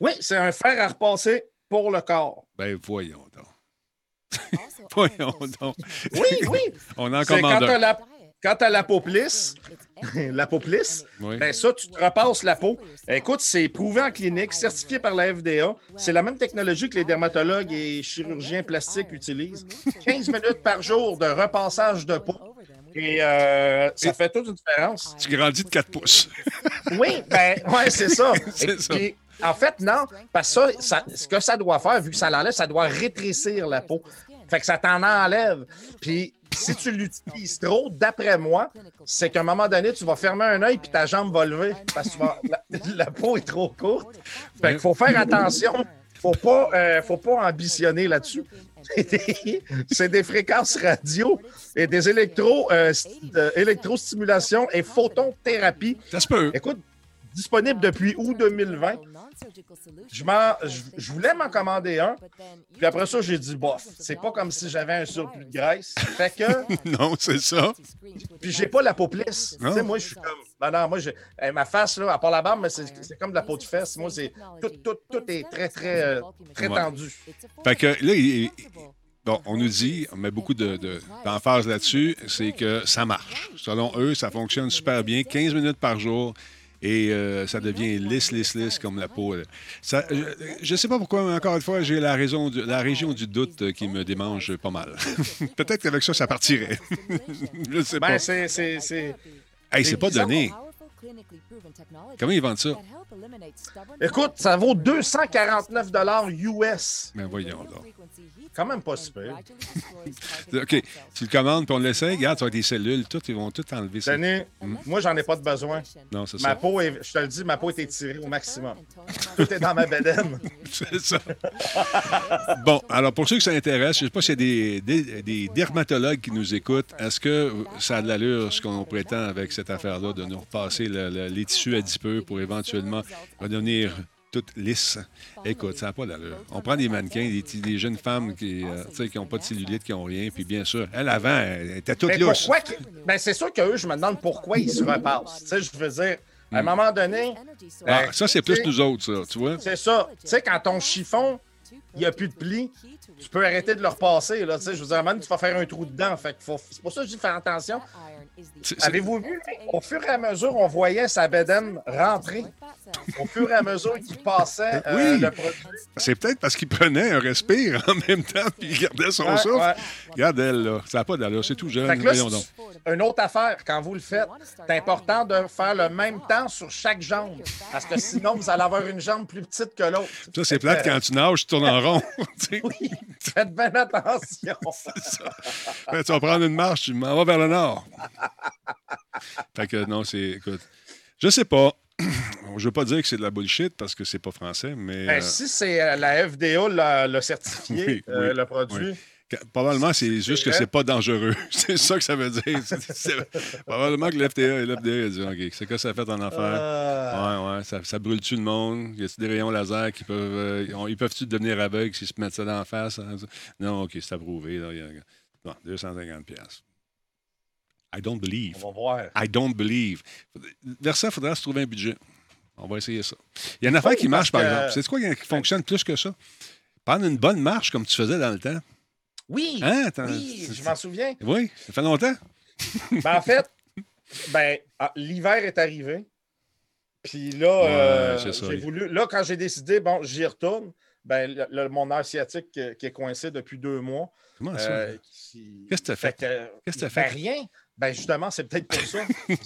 Oui, c'est un fer à repasser pour le corps. Ben, voyons donc. Voyons donc. Oui, oui. On en quand commande t'as un. la, quand t'as la peau plisse, la peau plisse, Oui. ben ça, tu te repasses la peau. Écoute, c'est prouvé en clinique, certifié par la FDA. C'est la même technologie que les dermatologues et chirurgiens plastiques utilisent. 15 minutes par jour de repassage de peau. Et euh, ça fait toute une différence. Tu grandis de 4 pouces. Oui, ben, ouais, c'est ça. C'est ça. puis, en fait, non, parce que ça, ça- ce que ça doit faire, vu que ça l'enlève, ça doit rétrécir la peau. Fait que ça t'en enlève. Puis, si tu l'utilises trop, d'après moi, c'est qu'à un moment donné, tu vas fermer un œil puis ta jambe va lever parce que tu vas- la, la peau est trop courte. Fait qu'il faut faire attention. Faut pas, euh, faut pas ambitionner là-dessus. c'est des, fréquences radio et des électro, euh, euh, électrostimulation et photothérapie. Ça se peut. Écoute, disponible depuis août 2020. Je, je, je voulais m'en commander un, puis après ça, j'ai dit, bof, c'est pas comme si j'avais un surplus de graisse. Fait que, Non, c'est ça. puis j'ai pas la peau plisse. Tu sais, moi, je suis comme, ben non, moi, j'ai- eh, ma face, là, à part la barbe, mais c'est c'est comme de la peau de fesse. Moi, c'est tout, tout, tout est très, très, euh, très Ouais. tendu. Fait que là, il- Bon, on nous dit, on met beaucoup de- de- d'emphase là-dessus, c'est que ça marche. Selon eux, ça fonctionne super bien, 15 minutes par jour, et euh, ça devient lisse, lisse, lisse comme la peau. Ça, je ne sais pas pourquoi, mais encore une fois, j'ai la, raison du- la région du doute euh, qui me démange pas mal. Peut-être qu'avec ça, ça partirait. je ne sais pas. Ben, c'est- c'est- c'est- Hey, c'est pas donné. Comment ils vendent ça? Écoute, ça vaut 249 US. Ben voyons donc. Quand même pas super. OK, tu le commandes, puis on l'essaie. Regarde, tu as des cellules, tout, ils vont tout enlever ça. Denis, moi, j'en ai pas de besoin. Non, c'est Ma ça. peau, est, je te le dis, ma peau est étirée au maximum. Tout est dans ma bedaine. C'est ça. Bon, alors pour ceux que ça intéresse, je ne sais pas s'il y a des, des- des dermatologues qui nous écoutent. Est-ce que ça a de l'allure, ce qu'on prétend avec cette affaire-là, de nous repasser le- le- les tissus adipeux pour éventuellement redevenir toutes lisses? Écoute, ça n'a pas d'allure. On prend des mannequins, des, jeunes femmes qui n'ont pas de cellulite, qui n'ont rien, puis bien sûr, elle, avant, elle était toute Mais lousse. pourquoi que- ben, c'est sûr qu'eux, je me demande pourquoi ils se repassent. Tu sais, je veux dire, à un moment donné, Ah, ça, c'est plus nous autres, ça, tu vois? C'est ça. Tu sais, quand ton chiffon, il n'y a plus de plis, tu peux arrêter de le repasser. Là, tu sais, je veux dire, même tu vas faire un trou dedans. Fait que faut- c'est pour ça que je dis faire attention. Avez-vous vu? Au fur et à mesure, on voyait sa bedaine rentrer. Au fur et à mesure qu'il passait euh, Oui. le produit. C'est peut-être parce qu'il prenait un respire en même temps, puis il gardait son Ouais, souffle. Regarde elle, là. Ça n'a pas d'allure, c'est tout jeune. Fait que là, Voyons donc. c'est une autre affaire. Quand vous le faites, c'est important de faire le même temps sur chaque jambe. Parce que sinon, vous allez avoir une jambe plus petite que l'autre. Ça, c'est plate quand tu nages, tu tournes en rond. Oui, faites bien attention. tu vas prendre une marche, tu m'en vas vers le nord. fait que non, c'est. Écoute, je sais pas. Je veux pas dire que c'est de la bullshit parce que c'est pas français, mais. Ben, euh, si c'est euh, la FDA l'a, l'a certifié, Oui, euh, oui, le produit, oui. Probablement, c'est juste que c'est pas dangereux. c'est ça que ça veut dire. Probablement que l'FDA, l'FDA a dit OK, c'est quoi ça fait en affaire? euh, Ouais, ouais. Ça, ça brûle-tu le monde? Y a-t-il des rayons laser qui peuvent. euh, ils peuvent-tu devenir aveugles s'ils se mettent ça dans la face? hein? Non, OK, c'est approuvé. Là, Y a- Bon, 250 pièces. I don't believe. on va voir. I don't believe. Vers ça, il faudra se trouver un budget. On va essayer ça. Il y a une affaire qui marche, par que- exemple. C'est quoi qui fonctionne plus que ça? Prendre une bonne marche comme tu faisais dans le temps. Oui, Hein? Oui, je m'en souviens. Oui, ça fait longtemps. Ben, en fait, ben, ah, l'hiver est arrivé. Puis là, euh, j'ai voulu. Là, quand j'ai décidé, bon, j'y retourne. Ben, le, le- mon nerf sciatique qui, qui est coincé depuis deux mois. Comment ça? euh, qui- Qu'est-ce que t'as fait? que- Qu'est-ce que t'as ben, fait? rien. Ben, justement, c'est peut-être pour ça.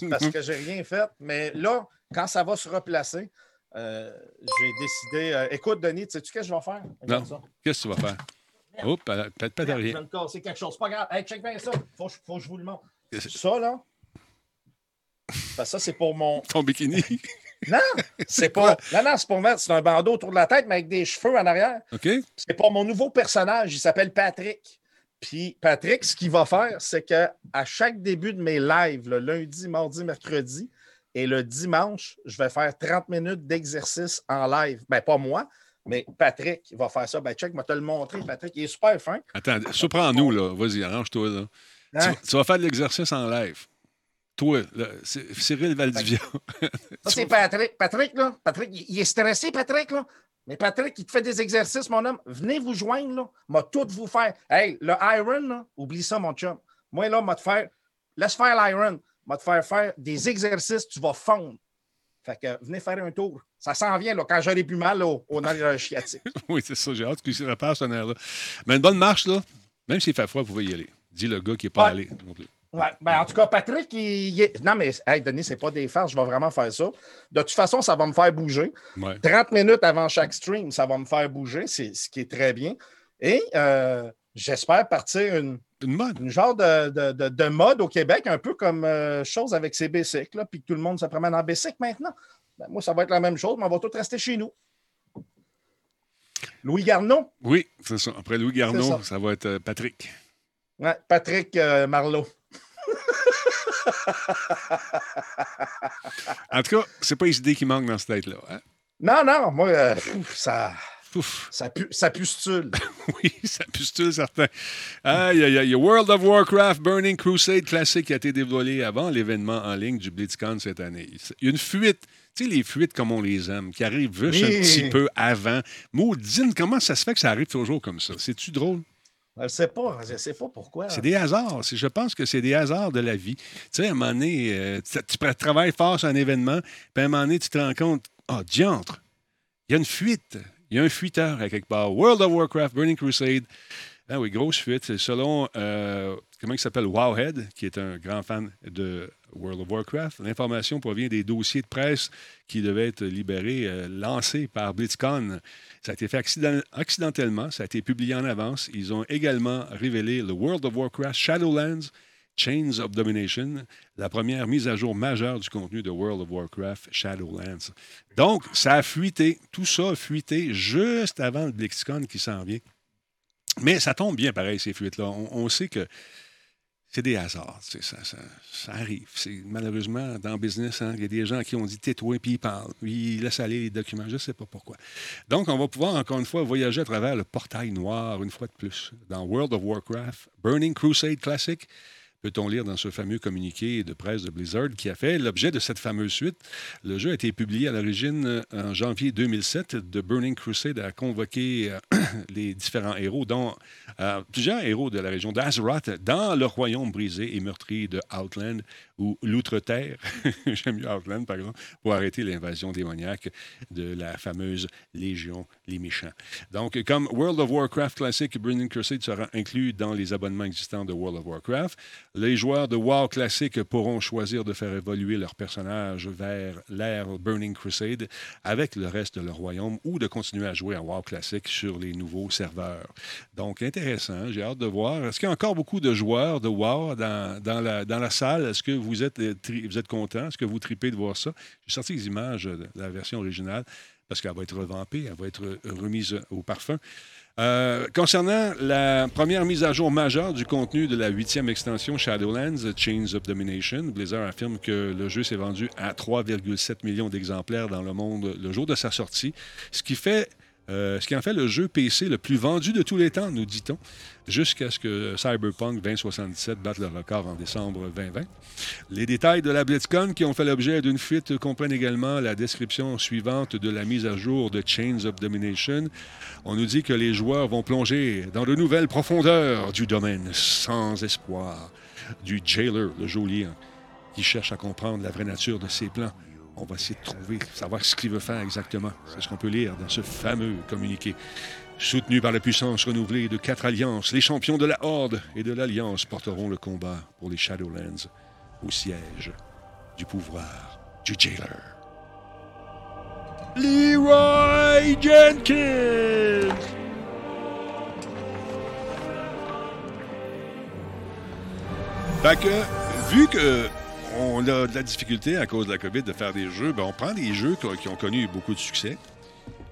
Parce que j'ai rien fait. Mais là, quand ça va se replacer, euh, j'ai décidé. écoute, Denis, sais-tu ce que je vais faire? Non. ça. Qu'est-ce que tu vas faire? Oups, peut-être pas Je vais rien. casser quelque chose. C'est pas grave. Hey, check bien ça. Faut, que je- faut que je vous le montre. Ça, là. ben, ça, c'est pour mon. Ton bikini? Non! C'est pas. Non, non, c'est pour mettre. C'est un bandeau autour de la tête, mais avec des cheveux en arrière. OK? C'est pour mon nouveau personnage. Il s'appelle Patrick. Puis Patrick, ce qu'il va faire, c'est que à chaque début de mes lives, le lundi, mardi, mercredi, et le dimanche, je vais faire 30 minutes d'exercice en live. Ben, pas moi, mais Patrick va faire ça. Ben, check, moi te le montrer. Patrick, il est super fin. Attends, surprends-nous, là. Vas-y, arrange-toi, là. Tu, Hein? vas- tu vas faire de l'exercice en live. Toi, là, Cyril Valdivia. Ça, c'est Patrick. Patrick, là, Patrick, il il est stressé, Patrick, là. Mais Patrick, il te fait des exercices, mon homme. Venez vous joindre, là. M'a tout vous faire. Hey, le iron, là, oublie ça, mon chum. Moi, là, m'a te faire. Laisse faire l'iron. M'a te faire faire des exercices, tu vas fondre. Fait que venez faire un tour. Ça s'en vient, là, quand j'aurai plus mal au, au nerf chiatique. oui, c'est ça. J'ai hâte qu'il se repasse, ce nerf-là. Mais une bonne marche, là, même s'il fait froid, vous pouvez y aller. Dis le gars qui n'est pas Ouais. allé. non plus. Ouais, ben, en tout cas, Patrick, il, il est... Non, mais, hey, Denis, c'est pas des farces, je vais vraiment faire ça. De toute façon, ça va me faire bouger. Ouais. 30 minutes avant chaque stream, ça va me faire bouger, c'est ce qui est très bien. Et euh, j'espère partir une, Une mode. une genre de, de- de- de mode au Québec, un peu comme euh, chose avec ces bicycles, là, puis que tout le monde se promène en bicycle maintenant. Ben, moi, ça va être la même chose, mais on va tous rester chez nous. Louis Garneau? Oui, c'est ça. Après Louis Garneau, ça. ça. va être euh, Patrick. Ouais, Patrick euh, Marleau. En tout cas, c'est pas les idées qui manquent dans cette tête-là. hein? Non, non, moi, euh, ça, Ouf. ça, pu, ça pustule. Oui, ça pustule certain. Aïe, aïe, aïe. World of Warcraft Burning Crusade classique qui a été dévoilé avant l'événement en ligne du BlitzCon cette année. Il y a une fuite. Tu sais, les fuites comme on les aime, qui arrivent juste un petit peu avant. Maudine, comment ça se fait que ça arrive toujours comme ça? C'est-tu drôle? Je sais pas, je sais pas pourquoi. C'est des hasards. Je pense que c'est des hasards de la vie. Tu sais, à un moment donné, euh, tu, tu tra- travailles fort sur un événement, puis à un moment donné, tu te rends compte, ah, diantre, il y a une fuite. Il y a un fuiteur à quelque part. World of Warcraft, Burning Crusade. Ah oui, grosse fuite. Selon, euh, comment il s'appelle, Wowhead, qui est un grand fan de World of Warcraft, l'information provient des dossiers de presse qui devaient être libérés, euh, lancés par BlitzCon. Ça a été fait accident- accidentellement, ça a été publié en avance. Ils ont également révélé le World of Warcraft Shadowlands Chains of Domination, la première mise à jour majeure du contenu de World of Warcraft Shadowlands. Donc, ça a fuité, tout ça a fuité juste avant le BlitzCon qui s'en vient. Mais ça tombe bien pareil, ces fuites-là. On, sait que c'est des hasards. Ça, arrive. Malheureusement, dans le business, hein, il y a des gens qui ont dit tais-toi puis ils parlent. Ils laissent aller les documents. Je ne sais pas pourquoi. Donc, on va pouvoir encore une fois voyager à travers le portail noir une fois de plus. Dans World of Warcraft, Burning Crusade Classic, peut-on lire dans ce fameux communiqué de presse de Blizzard qui a fait l'objet de cette fameuse suite? Le jeu a été publié à l'origine euh, en janvier 2007. The Burning Crusade a convoqué euh, les différents héros, dont euh, plusieurs héros de la région d'Azeroth, dans le royaume brisé et meurtri de Outland ou l'Outre-Terre, j'aime mieux Outland par exemple, pour arrêter l'invasion démoniaque de la fameuse Légion les méchants. Donc, comme World of Warcraft Classic, Burning Crusade sera inclus dans les abonnements existants de World of Warcraft, les joueurs de WoW Classic pourront choisir de faire évoluer leur personnage vers l'ère Burning Crusade avec le reste de leur royaume ou de continuer à jouer en WoW Classic sur les nouveaux serveurs. Donc, intéressant. J'ai hâte de voir. Est-ce qu'il y a encore beaucoup de joueurs de WoW dans, dans la, dans la salle? Est-ce que vous êtes, euh, vous êtes content? Est-ce que vous tripez de voir ça? J'ai sorti les images de la version originale parce qu'elle va être revampée, elle va être euh, remise au parfum. Euh, concernant la première mise à jour majeure du contenu de la huitième extension Shadowlands, Chains of Domination, Blizzard affirme que le jeu s'est vendu à 3,7 millions d'exemplaires dans le monde le jour de sa sortie, ce qui fait euh, ce qui en fait le jeu PC le plus vendu de tous les temps, nous dit-on, jusqu'à ce que Cyberpunk 2077 batte le record en décembre 2020. Les détails de la BlitzCon qui ont fait l'objet d'une fuite comprennent également la description suivante de la mise à jour de Chains of Domination. On nous dit que les joueurs vont plonger dans de nouvelles profondeurs du domaine sans espoir du jailer, le geôlier, hein, qui cherche à comprendre la vraie nature de ses plans. On va essayer de trouver, savoir ce qu'il veut faire exactement. C'est ce qu'on peut lire dans ce fameux communiqué. Soutenu par la puissance renouvelée de quatre alliances, les champions de la Horde et de l'Alliance porteront le combat pour les Shadowlands au siège du pouvoir du jailer. Leroy Jenkins! Vu que on a de la difficulté à cause de la COVID de faire des jeux, ben on prend des jeux qui ont connu beaucoup de succès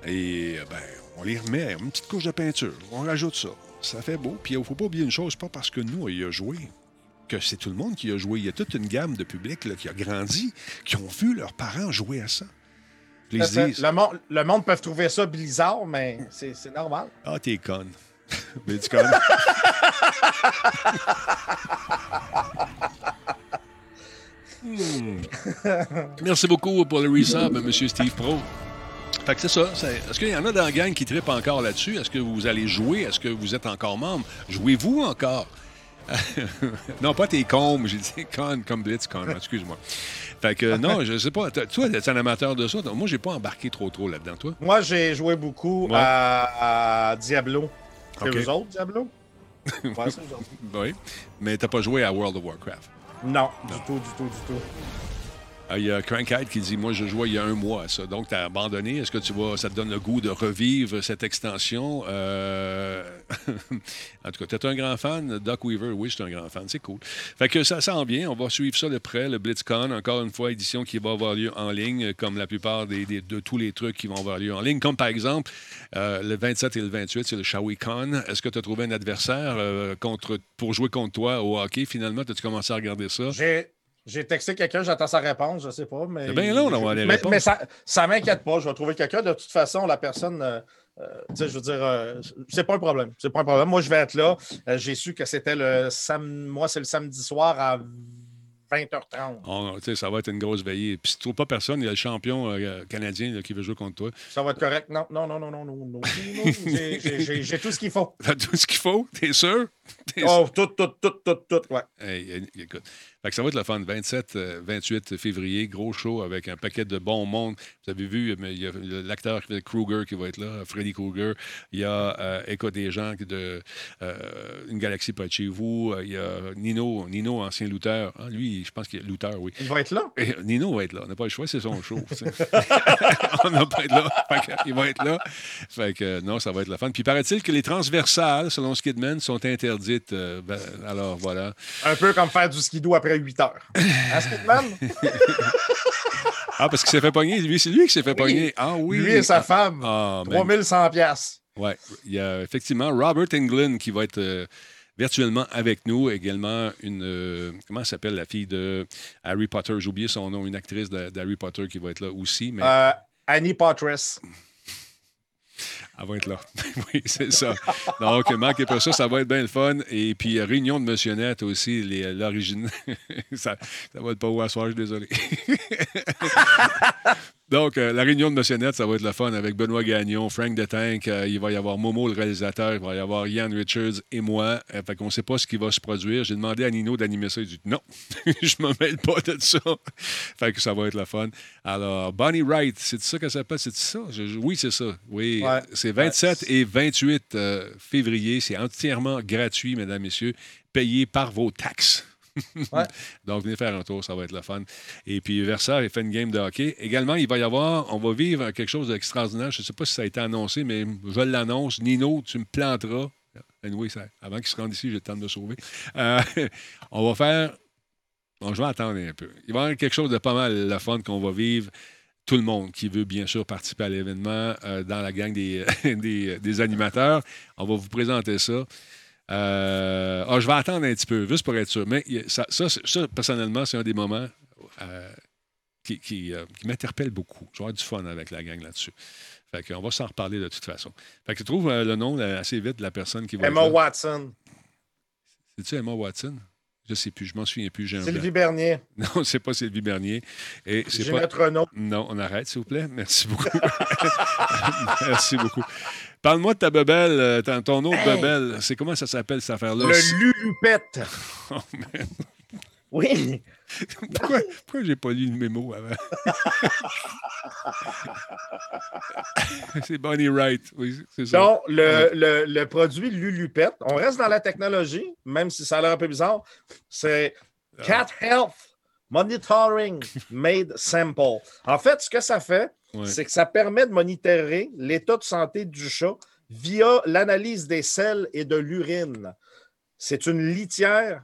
et ben, on les remet une petite couche de peinture. On rajoute ça. Ça fait beau. Puis il ne faut pas oublier une chose, pas parce que nous, on y a joué, que c'est tout le monde qui a joué. Il y a toute une gamme de public là, qui a grandi, qui ont vu leurs parents jouer à ça. Puis ils se disent Le, monde, le monde peut trouver ça bizarre, mais c'est c'est normal. Ah, t'es conne. Mais tu conne. Hmm. Merci beaucoup pour le resub, M. Steve Pro. Fait que c'est ça. Est-ce qu'il y en a dans la gang qui trippent encore là-dessus? Est-ce que vous allez jouer? Est-ce que vous êtes encore membre? Jouez-vous encore? non, pas tes combes, j'ai dit con comme BlitzCon, excuse-moi. Fait que non, je sais pas. Toi, t'es un amateur de ça? Moi, j'ai pas embarqué trop trop là-dedans, toi. Moi, j'ai joué beaucoup Ouais. à, à Diablo. C'est Ok. eux autres, Diablo? Oui. Mais t'as pas joué à World of Warcraft? Non, du tout, du tout, du tout. Ah, Il y a Crankhead qui dit Moi, je jouais il y a un mois à ça. Donc, tu as abandonné. Est-ce que tu vas, ça te donne le goût de revivre cette extension? Euh, En tout cas, tu es un grand fan. Doc Weaver, oui, je suis un grand fan. C'est cool. Fait que ça sent bien. On va suivre ça de près. Le BlitzCon, encore une fois, édition qui va avoir lieu en ligne, comme la plupart des, des- de tous les trucs qui vont avoir lieu en ligne. Comme par exemple, euh, le 27 et le 28, c'est le ShawiCon. Est-ce que tu as trouvé un adversaire euh, contre, pour jouer contre toi au hockey? Finalement, as-tu commencé à regarder ça? J'ai texté quelqu'un, j'attends sa réponse, je sais pas. Mais C'est bien long d'avoir les mais, mais ça ne m'inquiète pas, je vais trouver quelqu'un. De toute façon, la personne, euh, euh, tu sais, je veux dire, euh, c'est pas un problème. C'est pas un problème. Moi, je vais être là. Euh, j'ai su que c'était le samedi. Moi, c'est le samedi soir à 20h30. On- tu sais, ça va être une grosse veillée. Puis si tu trouves pas personne, il y a le champion euh, canadien là, qui veut jouer contre toi. Ça va être correct. Non, non, non, non, non, non, non. J'ai- tout ce qu'il faut. T'as tout ce qu'il faut? T'es sûr? Oh, tout, tout, tout, tout, tout. Ouais. Hey, écoute. Fait que ça va être le fun. 27, euh, 28 février, gros show avec un paquet de bon monde. Vous avez vu, mais il y a l'acteur Kruger qui va être là, Freddy Krueger. Il y a, euh, écoute, des gens de euh, Une galaxie pas de chez vous. Il y a Nino, Nino, ancien lutteur. Ah, lui, je pense qu'il est lutteur, oui. Il va être là? Et Nino va être là. On n'a pas le choix, c'est son show. On n'a pas être là. Fait il va être là. Fait que euh, non, ça va être le fun. Puis paraît-il que les transversales, selon Skidman, sont interdites. Euh, ben, alors voilà. Un peu comme faire du skidoo après 8 heures. Hein? Ah, parce qu'il s'est fait pogner. Lui, c'est lui qui s'est fait pogner. Ah oui. Lui et sa femme. Ah, ben, 3100 piastres. ouais. Il y a effectivement Robert Englund qui va être euh, virtuellement avec nous. Également, une. euh, comment s'appelle la fille de Harry Potter? J'ai oublié son nom. Une actrice d'Harry Potter qui va être là aussi. Mais Euh, Annie Poitras. Elle va être là. oui, c'est ça. Donc, manquez pas ça, ça va être bien le fun. Et puis, euh, réunion de Monsieur Net aussi, les- l'origine. ça, ça va être pas où à soir, je suis désolé. Donc, euh, la réunion de Monsieur Net, ça va être le fun avec Benoît Gagnon, Frank de Tank, euh, il va y avoir Momo, le réalisateur, il va y avoir Ian Richards et moi. Euh, fait qu'on ne sait pas ce qui va se produire. J'ai demandé à Nino d'animer ça. Il dit non, je me mêle pas de ça. fait que ça va être le fun. Alors, Bonnie Wright, c'est ça qu'elle s'appelle? C'est ça? Je- je- oui, c'est ça. Oui, Ouais. c'est 27 et 28 euh, février. C'est entièrement gratuit, mesdames, messieurs, payé par vos taxes. Ouais. Donc, venez faire un tour, ça va être le fun. Et puis, Versailles il fait une game de hockey. Également, il va y avoir, on va vivre quelque chose d'extraordinaire. Je ne sais pas si ça a été annoncé, mais je l'annonce. Nino, tu me planteras. Anyway, ça- avant qu'il se rende ici, j'ai le temps de me sauver. Euh, on va faire. Bon, je vais attendre un peu. Il va y avoir quelque chose de pas mal le fun qu'on va vivre. Tout le monde qui veut bien sûr participer à l'événement euh, dans la gang des, des, des animateurs. On va vous présenter ça. Euh, ah, je vais attendre un petit peu, juste pour être sûr. Mais ça, ça, c'est- ça, personnellement, c'est un des moments euh, qui, qui, qui m'interpelle beaucoup. Je vais avoir du fun avec la gang là-dessus. Fait qu'on va s'en reparler de toute façon. Fait que tu trouves le nom là, assez vite de la personne qui va. Emma. Watson. C'est-tu Emma Watson? Je sais plus, je m'en souviens plus. Sylvie. Bernier. Non, c'est pas Sylvie Bernier. Et c'est pas. Ginette Renault. Non, on arrête, s'il vous plaît. Merci beaucoup. Merci beaucoup. Parle-moi de ta bebelle, euh, ton, ton autre Hey! bebelle. C'est comment ça s'appelle, cette affaire-là? Le Lulupette. Oh, man. Oui. Pourquoi, pourquoi j'ai pas lu le mémo avant? c'est Bonnie Wright. Oui, c'est ça. Donc, le, le, le produit Lulupette, on reste dans la technologie, même si ça a l'air un peu bizarre. C'est Ah. Cat Health Monitoring Made Sample. En fait, ce que ça fait, Ouais. c'est que ça permet de monitorer l'état de santé du chat via l'analyse des selles et de l'urine. C'est une litière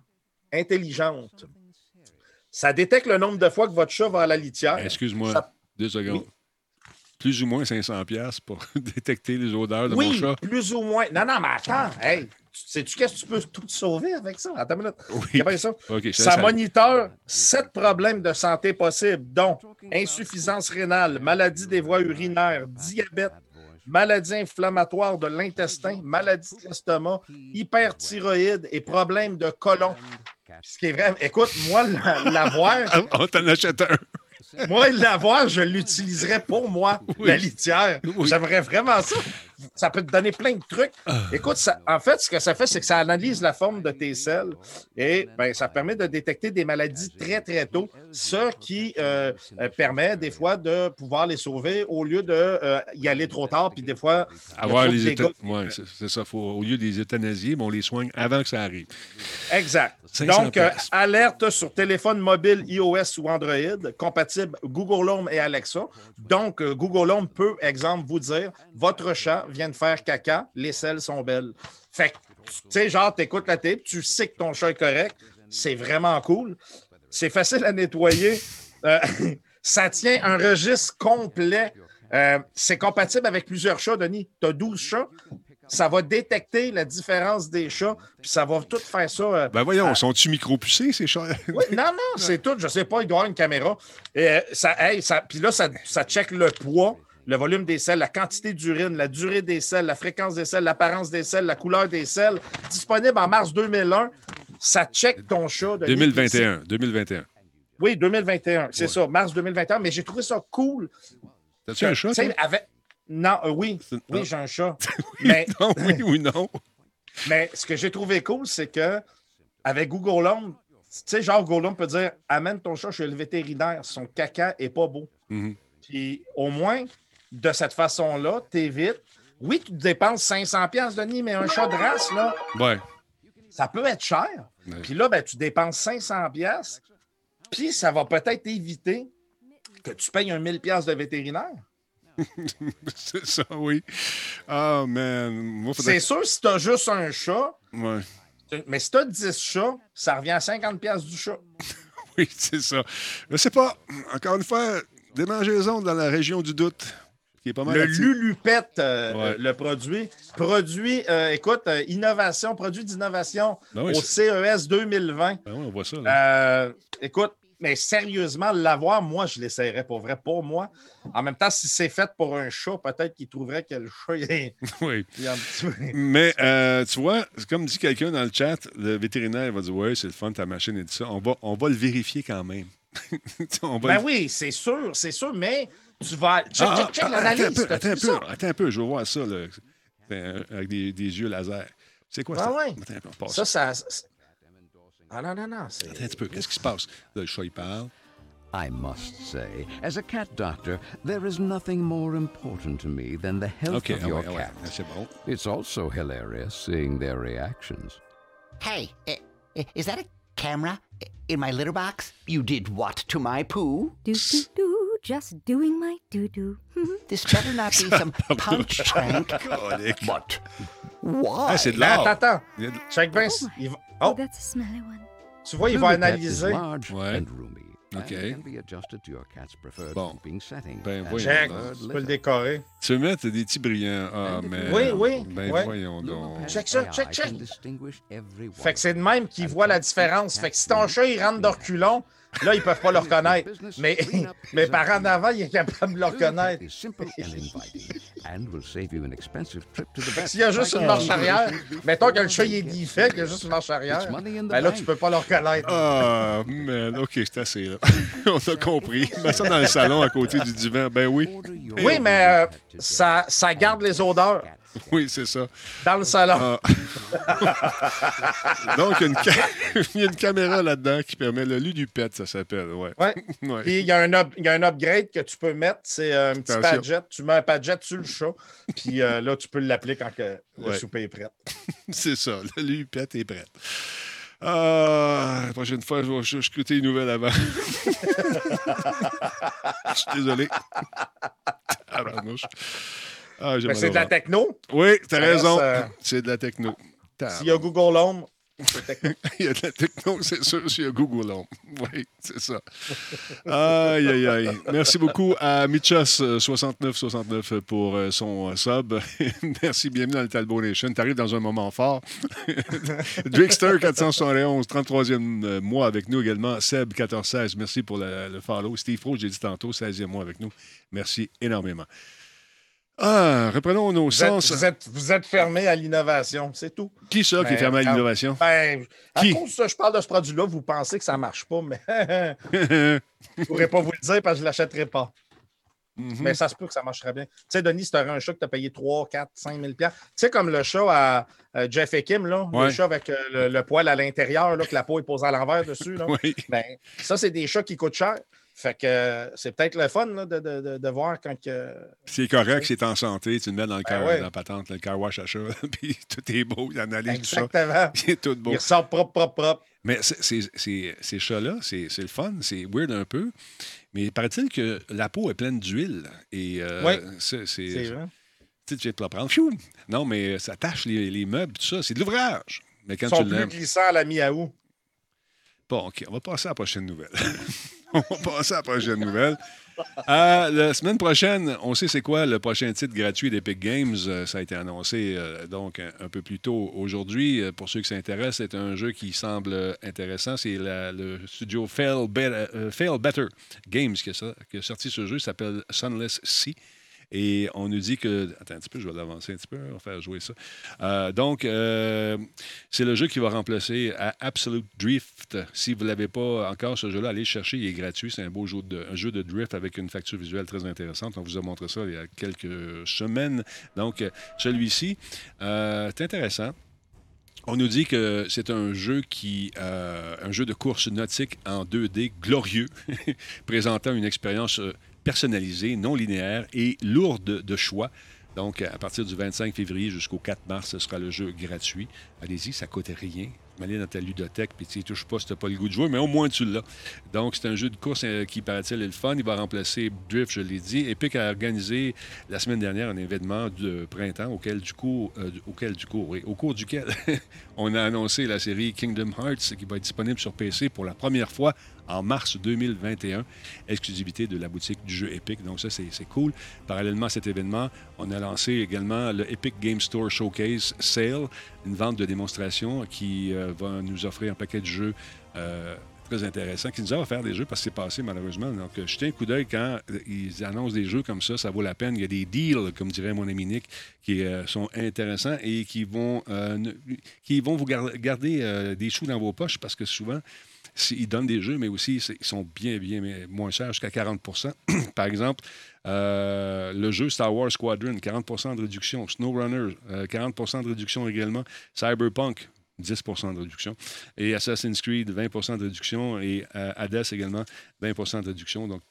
intelligente. Ça détecte le nombre de fois que votre chat va à la litière. Excuse-moi, Ça- deux secondes. Plus ou moins 500$ piastres pour détecter les odeurs de oui, mon chat. plus ou moins. Non, non, mais attends. Hey, tu- sais-tu qu'est-ce que tu peux tout sauver avec ça? Attends une minute. Oui. Ça. OK, je te Ça aller. moniteur sept problèmes de santé possibles, dont insuffisance rénale, maladie des voies urinaires, diabète, maladie inflammatoire de l'intestin, maladie de l'estomac, hyperthyroïde et problèmes de colon. Ce qui est vrai, écoute, moi, la- l'avoir, On t'en achète un. moi, l'avoir, je l'utiliserais pour moi, Oui. la litière. Oui. J'aimerais vraiment ça. Ça peut te donner plein de trucs. Écoute, ça- en fait, ce que ça fait, c'est que ça analyse la forme de tes selles et ben, ça permet de détecter des maladies très, très tôt, ce qui euh, euh, permet des fois de pouvoir les sauver au lieu de euh, y aller trop tard, puis des fois, Avoir les. Ouais, c'est ça. Faut, au lieu des euthanasies, mais on les soigne avant que ça arrive. Exact. 500 Donc, euh, alerte sur téléphone mobile iOS ou Android, compatible Google Home et Alexa. Donc, Google Home peut, exemple, vous dire votre chat vient de faire caca, les selles sont belles. Fait que, tu sais, genre, tu écoutes la tape, tu sais que ton chat est correct. C'est vraiment cool. C'est facile à nettoyer. Euh, ça tient un registre complet. Euh, c'est compatible avec plusieurs chats, Denis. Tu as 12 chats. Ça va détecter la différence des chats, puis ça va tout faire ça. euh, Ben voyons, sont-tu micro-pucés, ces chats? oui, non, non, c'est tout. Je sais pas, il doit y avoir une caméra. Et, euh, ça, hey, ça, puis là, ça, ça check le poids, le volume des selles, la quantité d'urine, la durée des selles, la fréquence des selles, l'apparence des selles, la couleur des selles. Disponible en mars 2001. Ça check ton chat. Denis. 2021. 2021. Oui, 2021. C'est ça, mars 2021. Mais j'ai trouvé ça cool. T'as-tu un chat? Avec- Non, euh, oui. Oui, j'ai un chat. mais, Non, oui ou non? mais ce que j'ai trouvé cool, c'est que avec Google Home, tu sais, genre Google Home peut dire amène ton chat chez le vétérinaire, son caca est pas beau. Mhm. Puis au moins, de cette façon-là, t'évites. Oui, tu dépenses 500 pièces Denis, mais un chat de race, là, Ouais. ça peut être cher. Ouais. Puis là, ben, tu dépenses 500 pièces, puis ça va peut-être éviter que tu payes un 1000 pièces de vétérinaire. C'est ça, oui. Ah, man. Moi, faudrait... C'est sûr, si tu as juste un chat, Ouais. mais si tu as 10 chats, ça revient à 50 pièces du chat. Oui, c'est ça. Je sais pas. Encore une fois, démangeaison dans la région du doute, qui est pas mal Le active. Lulupet, euh, Ouais. le produit, produit, euh, écoute, euh, innovation, produit d'innovation Ben oui, au CES 2020. Ben oui, on voit ça. Là. Écoute, mais sérieusement, l'avoir, moi, je l'essayerais pour vrai, pour moi. En même temps, si c'est fait pour un chat, peut-être qu'il trouverait que le chat il est, Oui. il est un petit peu. Mais euh, tu vois, comme dit quelqu'un dans le chat, le vétérinaire va dire Ouais, c'est le fun ta machine et tout ça. On va, on va le vérifier quand même. on va Ben le- oui, c'est sûr, c'est sûr, mais tu vas. Check, Ah, check, check ah, l'analyse. Attends un peu, attends un peu, attends un peu, je veux voir ça là, avec des, des yeux laser. C'est quoi Ah ça? ouais. Attends un peu, on passe. Ça, ça. Ah non, non, non. c'est- Attends un petit peu, qu'est-ce qui se passe? Là, le chat, il parle. I must say, as a cat doctor, there is nothing more important to me than the health OK, of ah your ouais, ah ouais, cat. c'est bon. It's also hilarious seeing their reactions. Hey, i- i- is that a camera in my litter box? You did what to my poo? Do do do, just doing my do do. This better not be some punch. Colique. What? Why? Ah, c'est de l'art. attends, attends. Check bien. il va- Oh, Oh, that's a smelly one. tu vois, il va analyser. large Ouais. and roomy. OK. And can be adjusted to your cat's preferred Bon. Ben, voyons Check. Tu peux le décorer. Tu veux mettre des petits brillants. Ah, mais. Oui, oui, Ben, oui. voyons donc. Check ça, check, check. Fait que c'est de même qu'ils voient la différence. Fait que si ton chat, il rentre de reculons, là, ils peuvent pas le reconnaître. Mais, mais par en avant, il est capable de le reconnaître. is simple and inviting and will save you an expensive trip to the vet. S'il y a juste une marche arrière, mettons que le chat, il est défait, qu'il y a juste une marche arrière, ben là, tu peux pas le reconnaître. Ah, man, OK, c'est assez, là. On a compris. Mets ça dans le salon à côté du divan. Ben oui. Oui, mais euh, ça, ça garde les odeurs Oui, c'est ça. dans le salon. Ah. Donc, il y a une, ca- il y a une caméra là-dedans qui permet le Ludupet, ça s'appelle. Ouais. Ouais. Ouais. Puis il y, a un up- il y a un upgrade que tu peux mettre, c'est euh, un petit Attention. padjet. Tu mets un padjet sur le chat, puis euh, là, tu peux l'appeler quand que le souper est prêt. C'est ça. Le Ludupet est prêt. Ah, la prochaine fois, je vais je vais scruter les nouvelles avant. Je suis désolé. Ah, Ben, mal c'est de la techno. Oui, t'as raison. euh, C'est de la techno. S'il y a Google Home, c'est techno. Il y a de la techno, c'est sûr, s'il y a Google Home. Oui, c'est ça. Aïe, aïe, aïe. Merci beaucoup à Mitchos6969 pour euh, son euh, sub. Merci, bienvenue dans le Talbot Nation. Tu arrives dans un moment fort. Drixter 471, 33e euh, mois avec nous également. Seb 1416, merci pour le, le follow. Steve Pro, j'ai dit tantôt, 16e mois avec nous. Merci énormément. Ah, reprenons nos Vous êtes, sens. vous êtes- vous êtes fermé à l'innovation, c'est tout. Qui ça qui est Ben, fermé à quand- l'innovation? Ben, à Qui? cause que je parle de ce produit-là, vous pensez que ça marche pas, mais je ne pourrais pas vous le dire parce que je ne l'achèterai pas. Mhm. Mais ça se peut que ça marcherait bien. Tu sais, Denis, si tu aurais un chat que tu as payé 3, 4, 5 000 Tu sais, comme le chat à euh, Jeff et Kim, là, le chat avec euh, le, le poil à l'intérieur, là, que la peau est posée à l'envers dessus. Là. Oui. Ben, ça, c'est des chats qui coûtent cher. Fait que euh, c'est peut-être le fun là, de, de- de- voir quand que. C'est correct, c'est en santé. Tu le mets dans le Ben car, ouais. dans la patente, le car wash à chat, puis tout est beau, l'analyse du chat. Exactement. C'est tout beau. Il ressort propre, propre, propre. Mais c'est- c'est- c'est- ces chats-là, c'est le fun, c'est weird un peu. Mais paraît-il que la peau est pleine d'huile. Et euh, Ouais. c'est- vrai. tu sais, tu viens de la prendre. Pfiou! Non, mais ça tâche les, les meubles, tout ça. C'est de l'ouvrage. Mais quand Ils sont tu plus glissants à la miaou. Bon, OK, on va passer à la prochaine nouvelle. on va passer à la prochaine nouvelle. Euh, la semaine prochaine, on sait c'est quoi le prochain titre gratuit d'Epic Games. Euh, ça a été annoncé euh, donc un, peu plus tôt aujourd'hui. Pour ceux qui s'intéressent, c'est un jeu qui semble intéressant. C'est le studio Fail, Better- Games qui a, qui a sorti ce jeu. Il s'appelle Sunless Sea. Et on nous dit que. Attends un petit peu, je vais l'avancer un petit peu, on va faire jouer ça. Euh, donc, euh, c'est le jeu qui va remplacer à Absolute Drift. Si vous ne l'avez pas encore, ce jeu-là, allez le chercher, il est gratuit. C'est un beau jeu de, jeu de drift avec une facture visuelle très intéressante. On vous a montré ça il y a quelques semaines. Donc, euh, celui-ci, euh, c'est intéressant. On nous dit que c'est un jeu qui, euh, un jeu de course nautique en 2D glorieux, présentant une expérience euh, personnalisée, non linéaire et lourde de choix. Donc, à partir du 25 février jusqu'au 4 mars, ce sera le jeu gratuit. Allez-y, ça coûte rien. M'aller dans ta ludothèque, puis tu ne touches pas si tu pas le goût de jouer, mais au moins tu l'as. Donc, c'est un jeu de course euh, qui, paraît-il, le fun. Il va remplacer Drift, je l'ai dit. Epic a organisé la semaine dernière un événement de printemps auquel, du coup, euh, auquel, du coup, au cours duquel on a annoncé la série Kingdom Hearts qui va être disponible sur PC pour la première fois en mars 2021, exclusivité de la boutique du jeu Epic. Donc ça, c'est cool. Parallèlement à cet événement, on a lancé également le Epic Game Store Showcase Sale, une vente de démonstration qui euh, va nous offrir un paquet de jeux euh, très intéressants, qui nous a offert des jeux parce que c'est passé malheureusement. Donc, euh, jetez un coup d'œil quand ils annoncent des jeux comme ça, ça vaut la peine. Il y a des deals, comme dirait mon ami Nick, qui sont intéressants et qui vont, qui vont vous gar- garder des sous dans vos poches parce que souvent, ils donnent des jeux, mais aussi ils sont bien, bien moins chers, jusqu'à 40% Par exemple, euh, le jeu Star Wars Squadron, 40% de réduction. SnowRunner, euh, 40% de réduction également. Cyberpunk, 10% de réduction. Et Assassin's Creed, 20% de réduction. Et euh, Hades également, 20% de réduction. Donc,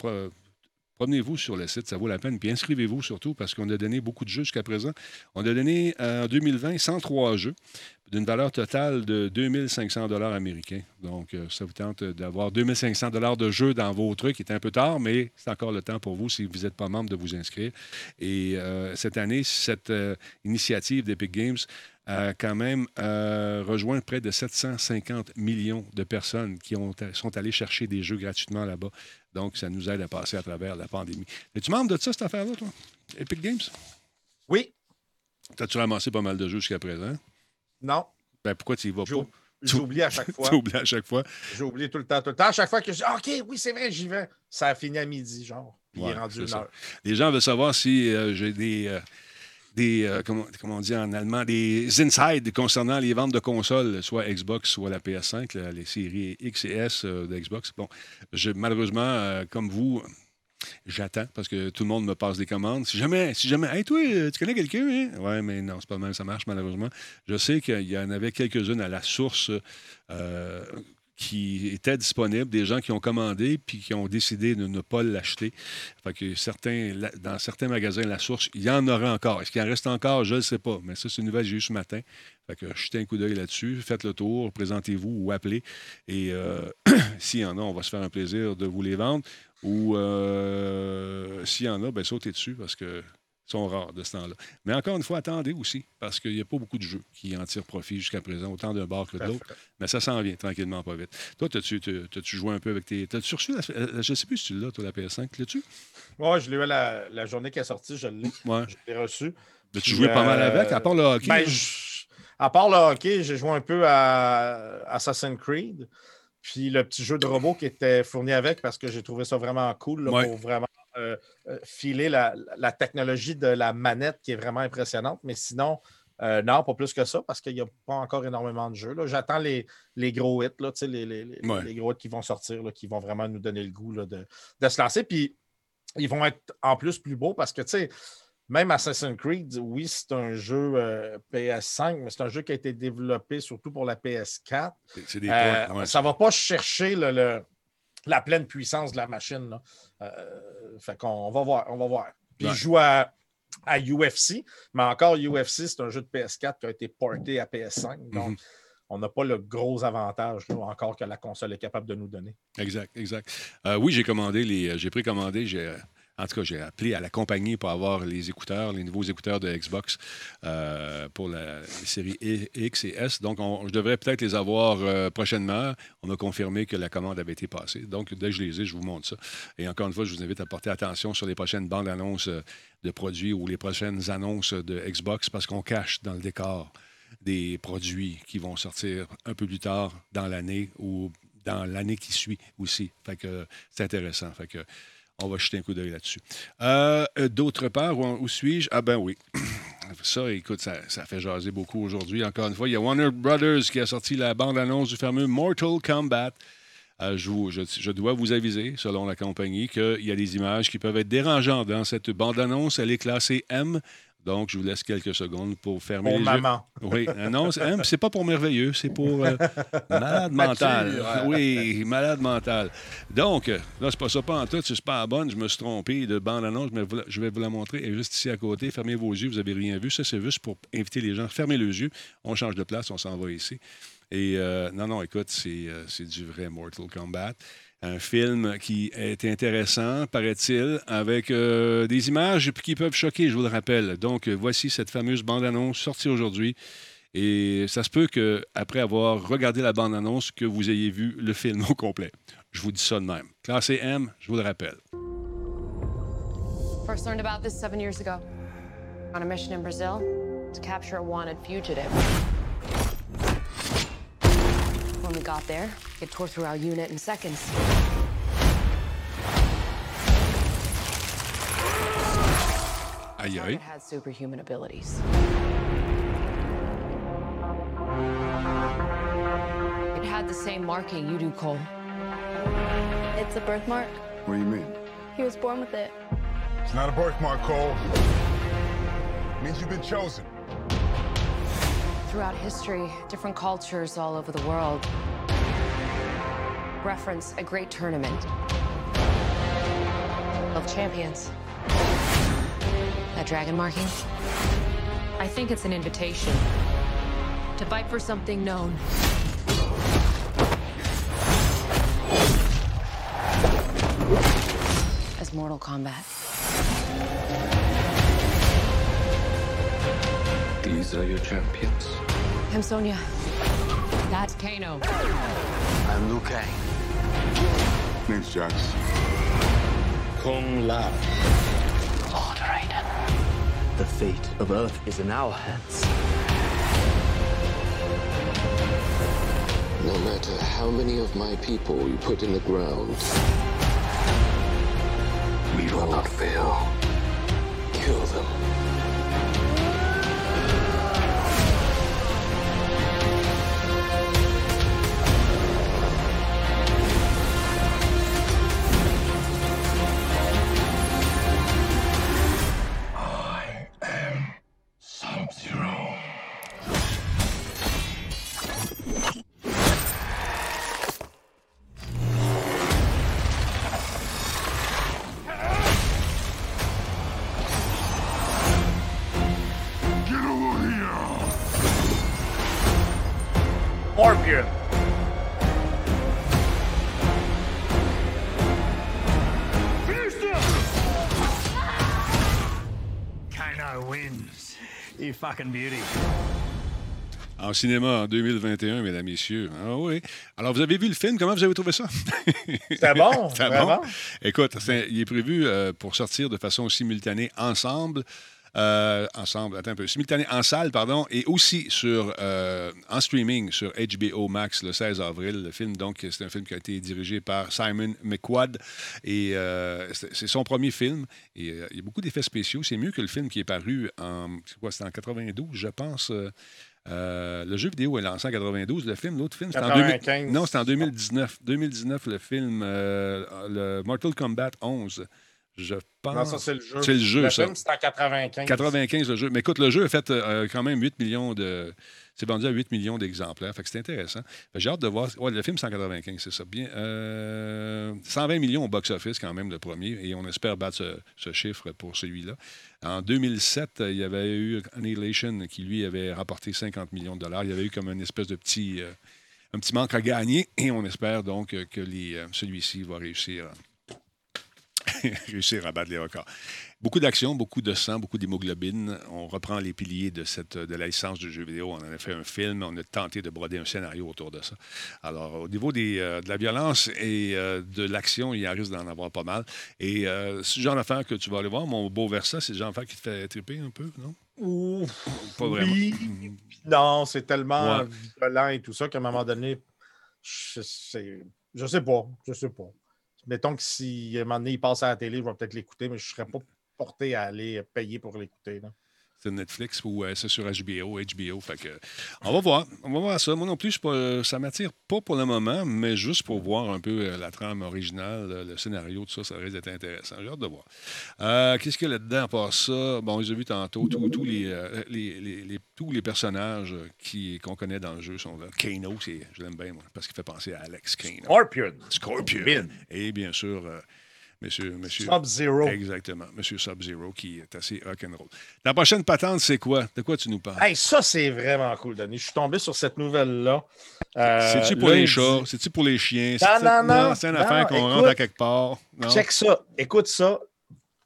Promenez-vous sur le site, ça vaut la peine. Puis inscrivez-vous surtout parce qu'on a donné beaucoup de jeux jusqu'à présent. On a donné euh, en 2020 103 jeux d'une valeur totale de 2500 dollars américains. Donc, euh, ça vous tente d'avoir 2500 dollars de jeux dans vos trucs. Il est un peu tard, mais c'est encore le temps pour vous, si vous n'êtes pas membre, de vous inscrire. Et euh, cette année, cette initiative d'Epic Games a quand même euh, rejoint près de 750 millions de personnes qui ont, sont allées chercher des jeux gratuitement là-bas. Donc, ça nous aide à passer à travers la pandémie. Es-tu membre de ça, cette affaire-là, toi? Epic Games? Oui. T'as-tu ramassé pas mal de jeux jusqu'à présent? Non. Ben, pourquoi tu y vas pas? J'oub- J'oublie à chaque fois. Tu oublies à chaque fois. J'oublie tout le temps, tout le temps. À chaque fois que je dis OK, oui, c'est vrai, j'y vais. Ça a fini à midi, genre. Puis il est rendu une heure. Les gens veulent savoir si euh, j'ai des, euh, des euh, comment, on dit en allemand, des insides concernant les ventes de consoles, soit Xbox, soit la PS5, là, les séries X et S euh, de Xbox. Bon, je, malheureusement, euh, comme vous, j'attends parce que tout le monde me passe des commandes. Si jamais, si jamais, hey, toi, euh, tu connais quelqu'un, hein? Ouais, mais non, c'est pas même, ça marche malheureusement. Je sais qu'il y en avait quelques-unes à la source. Qui étaient disponibles, des gens qui ont commandé puis qui ont décidé de ne pas l'acheter. Fait que certains, dans certains magasins, la source, il y en aura encore. Est-ce qu'il en reste encore? Je ne sais pas. Mais ça, c'est une nouvelle que j'ai eue ce matin. Fait que jetez un coup d'œil là-dessus, faites le tour, présentez-vous ou appelez. Et euh, s'il y en a, on va se faire un plaisir de vous les vendre. Ou euh, s'il y en a, ben, sautez dessus parce que sont rares de ce temps-là. Mais encore une fois, attendez aussi, parce qu'il n'y a pas beaucoup de jeux qui en tirent profit jusqu'à présent, autant d'un bar que de l'autre. Mais ça s'en vient tranquillement, pas vite. Toi, t'as-tu joué un peu avec tes. T'as-tu reçu la. euh, Je ne sais plus si tu l'as, toi, la PS5. L'as-tu? Ouais, je l'ai eu la, la journée qui est sortie, je l'ai. Ouais. Je l'ai reçu. As-tu Puis, joué pas mal euh, avec, à part le hockey? ben, je- à part le hockey, j'ai joué un peu à Assassin's Creed. Puis le petit jeu de robot qui était fourni avec parce que j'ai trouvé ça vraiment cool là, Ouais. pour vraiment euh, euh, filer la, la technologie de la manette qui est vraiment impressionnante. Mais sinon, euh, non, pas plus que ça parce qu'il n'y a pas encore énormément de jeux. J'attends les, les gros hits, là, les, les- les- Ouais. les gros hits qui vont sortir, là, qui vont vraiment nous donner le goût là, de, de se lancer. Puis ils vont être en plus plus beaux parce que, tu sais, même Assassin's Creed, oui, c'est un jeu euh, PS5, mais c'est un jeu qui a été développé surtout pour la PS4. C'est- C'est des Euh, ouais, ça ne va pas chercher le- le- la pleine puissance de la machine. Là. Euh, fait qu'on va voir. On va voir. Puis Ouais. il joue à, à UFC, mais encore UFC, c'est un jeu de PS4 qui a été porté à PS5. Donc, Mhm. on n'a pas le gros avantage là, encore que la console est capable de nous donner. Exact, exact. Euh, oui, j'ai commandé les. euh, J'ai précommandé, j'ai. En tout cas, j'ai appelé à la compagnie pour avoir les écouteurs, les nouveaux écouteurs de Xbox euh, pour la les séries E- X et S. Donc, on- je devrais peut-être les avoir euh, prochainement. On m'a confirmé que la commande avait été passée. Donc, dès que je les ai, je vous montre ça. Et encore une fois, je vous invite à porter attention sur les prochaines bandes annonces euh, de produits ou les prochaines annonces de Xbox parce qu'on cache dans le décor des produits qui vont sortir un peu plus tard dans l'année ou dans l'année qui suit aussi. Fait que c'est intéressant. Fait que on va jeter un coup d'œil là-dessus. Euh, euh, D'autre part, où, suis-je? Ah ben oui. Ça, écoute, ça, fait jaser beaucoup aujourd'hui. Encore une fois, il y a Warner Brothers qui a sorti la bande-annonce du fameux Mortal Kombat. Euh, je dois vous aviser, selon la compagnie, qu'il y a des images qui peuvent être dérangeantes dans cette bande-annonce. Elle est classée M. Donc, je vous laisse quelques secondes pour fermer Pour les maman. yeux. Oui, euh, non, c'est c'est pas pour merveilleux, c'est pour euh, malade mental. Oui, malade mental. Donc, euh, là, c'est pas ça, pas en tout, c'est pas bonne, je me suis trompé de bande-annonce, mais la- je vais vous la montrer. Elle est juste ici à côté. Fermez vos yeux, vous n'avez rien vu. Ça, c'est juste pour inviter les gens. Fermez les yeux, on change de place, on s'en va ici. Et euh, non, non, écoute, c'est euh, c'est du vrai Mortal Kombat. Un film qui est intéressant, paraît-il, avec euh, des images qui peuvent choquer, je vous le rappelle. Donc, euh, voici cette fameuse bande-annonce sortie aujourd'hui. Et ça se peut que après avoir regardé la bande-annonce, que vous ayez vu le film au complet. Je vous dis ça de même. Classé M, je vous le rappelle. First learned about this seven years ago. On a mission in Brazil to capture a wanted fugitive. When we got there, it tore through our unit in seconds. Aïe, aïe. Target had superhuman abilities. It had the same marking you do, Cole. It's a birthmark. What do you mean? He was born with it. It's not a birthmark, Cole. It means you've been chosen. Throughout history, different cultures all over the world reference a great tournament of champions. That dragon marking? I think it's an invitation to fight for something known. As Mortal Kombat. These are your champions. I'm Sonya. That's Kano. I'm Liu Kang. Name's Jax. Kung Lao. Lord Raiden. The fate of Earth is in our hands. No matter how many of my people you put in the ground, we will not fail. Kill them. Fucking beauty. En cinéma en 2021, mesdames, messieurs. Ah oui. Alors, vous avez vu le film? Comment vous avez trouvé ça? C'était bon, C'était vraiment. bon. Écoute, c'est- il est prévu euh, pour sortir de façon simultanée ensemble. Euh, ensemble, attends un peu. Simultané en salle, pardon, et aussi sur, euh, en streaming sur HBO Max le 16 avril. Le film, donc, c'est un film qui a été dirigé par Simon McQuad. Et euh, c'est c'est son premier film. Et il y a beaucoup d'effets spéciaux. C'est mieux que le film qui est paru en, c'est en 92, je pense. euh, le jeu vidéo est lancé en 92. Le film, l'autre film, c'était en 2000 95. Non, c'était en 2019. 2019, le film, euh, le Mortal Kombat 11. Je pense. Non, ça, c'est le jeu. C'est le jeu, le ça. film, c'est en 95. 95, le jeu. Mais écoute, le jeu a fait euh, quand même 8 millions de. C'est vendu à 8 millions d'exemplaires. Fait que c'est intéressant. J'ai hâte de voir. Ouais, le film, c'est en 95, c'est ça. Bien. euh, 120 millions au box-office, quand même, le premier. Et on espère battre ce, ce chiffre pour celui-là. En 2007, euh, il y avait eu Annihilation qui, lui, avait rapporté 50 millions de dollars. Il y avait eu comme une espèce de petit. euh, un petit manque à gagner. Et on espère donc euh, que les, euh, celui-ci va réussir. réussir à battre les records. Beaucoup d'action, beaucoup de sang, beaucoup d'hémoglobine. On reprend les piliers de, cette, de la licence du jeu vidéo. On en a fait un film. On a tenté de broder un scénario autour de ça. Alors, au niveau des, euh, de la violence et euh, de l'action, il y en risque d'en avoir pas mal. Et euh, le genre d'affaire que tu vas aller voir, mon beau Versa, c'est le genre d'affaire qui te fait triper un peu, non? Ouh, Pas vraiment. oui, puis non, c'est tellement Ouais. violent et tout ça qu'à un moment donné, je, c'est- je sais pas, je sais pas. Mettons que si à un moment donné, il passe à la télé, je vais peut-être l'écouter, mais je ne serais pas porté à aller payer pour l'écouter. là. C'est Netflix ou euh, c'est sur HBO, HBO. Fait que, on va voir. On va voir ça. Moi non plus, pas- ça m'attire pas pour le moment, mais juste pour voir un peu euh, la trame originale, euh, le scénario, tout ça, ça risque d'être intéressant. J'ai hâte de voir. Euh, Qu'est-ce qu'il y a là-dedans à part ça? Bon, j'ai vu tantôt, tous les, euh, les- les- les- tous les personnages euh, qu'on connaît dans le jeu sont là. Kano, c'est- je l'aime bien, moi, parce qu'il fait penser à Alex Kano. Scorpion. Scorpion. Et bien sûr, euh, monsieur, monsieur Sub-Zero. Exactement. Monsieur Sub-Zero qui est assez rock'n'roll. La prochaine patente, c'est quoi? De quoi tu nous parles? Hey, ça, c'est vraiment cool, Denis. Je suis tombé sur cette nouvelle-là. Euh, C'est-tu pour les chats? C'est-tu pour les chiens? Non, C'est- non, non. C'est une non, affaire qu'on écoute, rentre à quelque part. Non? Check ça. Écoute ça.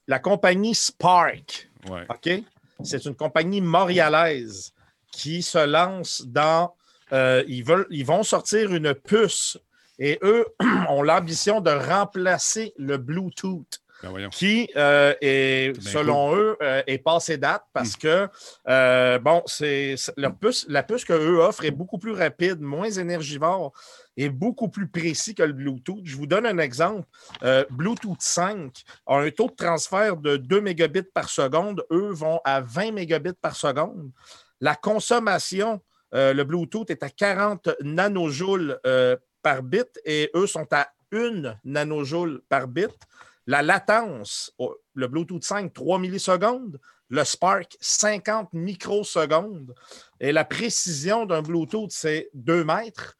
La compagnie Spark. Ouais. OK? C'est une compagnie montréalaise qui se lance dans. euh, ils, veulent, ils vont sortir une puce et eux ont l'ambition de remplacer le Bluetooth. Ben. Qui, euh, est, selon eux, euh, est passé date parce que, euh, bon, c'est puce, la puce qu'eux offrent est beaucoup plus rapide, moins énergivore et beaucoup plus précis que le Bluetooth. Je vous donne un exemple. Bluetooth 5 a un taux de transfert de 2 mégabits par seconde. Eux vont à 20 mégabits par seconde. La consommation, le Bluetooth est à 40 nanojoules par bit et eux sont à 1 nanojoule par bit. La latence, le Bluetooth 5, 3 millisecondes. Le Spark, 50 microsecondes. Et la précision d'un Bluetooth, c'est 2 mètres.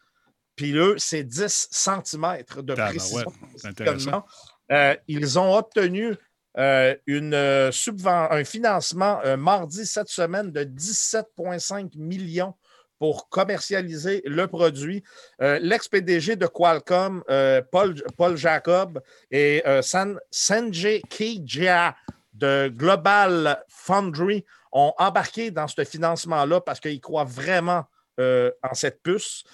Puis eux, c'est 10 cm de Tabarouette, précision. c'est intéressant. Euh, ils ont obtenu euh, une, euh, un financement mardi cette semaine de 17,5 millions pour commercialiser le produit. Euh, L'ex-PDG de Qualcomm, euh, Paul, Paul Jacob, et euh, San- Sanjay Kijia de Global Foundry ont embarqué dans ce financement-là parce qu'ils croient vraiment euh, en cette puce.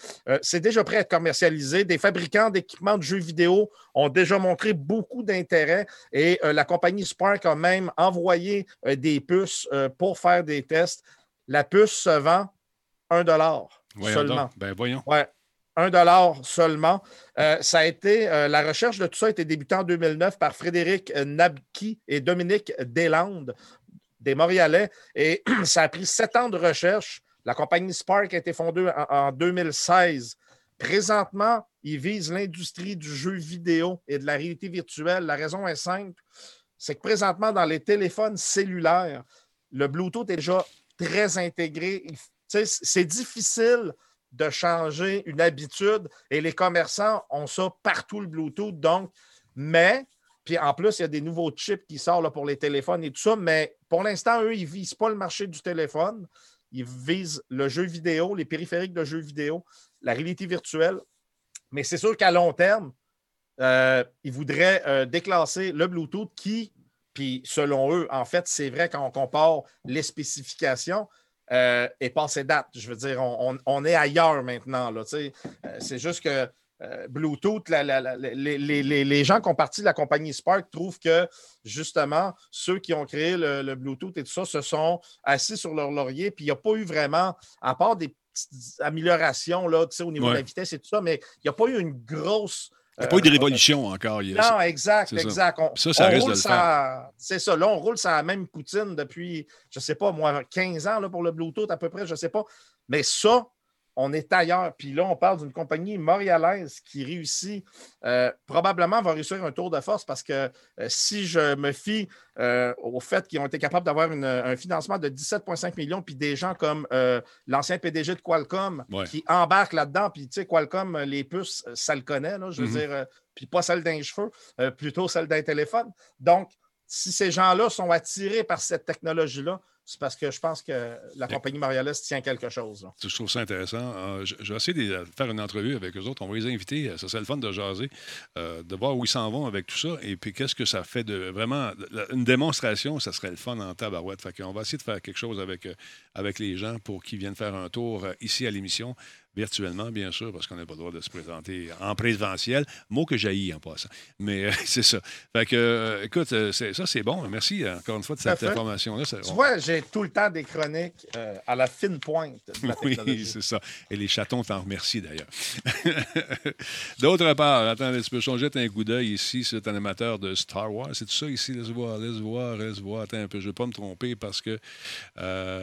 C'est déjà prêt à être commercialisé. Des fabricants d'équipements de jeux vidéo ont déjà montré beaucoup d'intérêt et la compagnie Spark a même envoyé des puces pour faire des tests. La puce se vend 1 Voyons seulement. donc. Ben voyons. Ouais. 1 dollar seulement. Euh, ça a été, euh, la recherche de tout ça a été débutée en 2009 par Frédéric euh, Nabki et Dominique Deslandes, des Montréalais. Et ça a pris sept ans de recherche. La compagnie Spark a été fondée en, en 2016. Présentement, ils visent l'industrie du jeu vidéo et de la réalité virtuelle. La raison est simple, c'est que présentement, dans les téléphones cellulaires, le Bluetooth est déjà très intégré. C'est difficile de changer une habitude et les commerçants ont ça partout, le Bluetooth. Donc, mais, puis en plus, il y a des nouveaux chips qui sortent pour les téléphones et tout ça, mais pour l'instant, eux, ils ne visent pas le marché du téléphone. Ils visent le jeu vidéo, les périphériques de jeux vidéo, la réalité virtuelle. Mais c'est sûr qu'à long terme, euh, ils voudraient euh, déclasser le Bluetooth qui, puis selon eux, en fait, c'est vrai quand on compare les spécifications, euh, est passé date. Je veux dire, on, on- on est ailleurs maintenant. là. Euh, c'est juste que euh, Bluetooth, la- la- la- les, les- les- les gens qui ont parti de la compagnie Spark trouvent que justement, ceux qui ont créé le, le Bluetooth et tout ça se sont assis sur leur laurier, puis il n'y a pas eu vraiment, à part des petites améliorations là, au niveau de la vitesse et tout ça, mais il n'y a pas eu une grosse. Il n'y a pas eu de euh, révolution encore. il y a- non, exact, c'est ça. exact. On, Ça, ça on risque de roule C'est ça. Là, on roule sur la même poutine depuis, je ne sais pas, moi, 15 ans là, pour le Bluetooth à peu près, je ne sais pas. Mais ça, on est ailleurs. Puis là, on parle d'une compagnie montréalaise qui réussit, euh, probablement va réussir un tour de force parce que euh, si je me fie euh, au fait qu'ils ont été capables d'avoir un financement de 17,5 millions, puis des gens comme l'ancien PDG de Qualcomm Ouais. qui embarquent là-dedans, puis tu sais, Qualcomm, les puces, ça le connaît, là, je veux Mhm. dire, puis pas celle d'un cheveu, plutôt celle d'un téléphone. Donc, si ces gens-là sont attirés par cette technologie-là, c'est parce que je pense que la compagnie montréalaise tient quelque chose. là. Je trouve ça intéressant. Euh, vais essayer de faire une entrevue avec eux autres. On va les inviter. Ça serait le fun de jaser, euh, de voir où ils s'en vont avec tout ça. Et puis, qu'est-ce que ça fait de vraiment. Une démonstration, ça serait le fun en tabarouette. Fait qu'on va essayer de faire quelque chose avec, euh, avec les gens pour qu'ils viennent faire un tour euh, ici à l'émission. Virtuellement, bien sûr, parce qu'on n'a pas le droit de se présenter en présentiel. Mot que jaillit en passant. Mais euh, c'est ça. Fait que, euh, écoute, euh, ça, c'est bon. Merci encore une fois de cette information-là. Tu on- vois, j'ai tout le temps des chroniques euh, à la fine pointe de la Oui, c'est ça. Et les chatons t'en remercient d'ailleurs. D'autre part, attends, tu peux changer un coup d'œil ici, c'est un amateur de Star Wars. C'est tout ça ici? Laisse voir, laisse voir, laisse voir. Attends un peu, je ne vais pas me tromper parce que.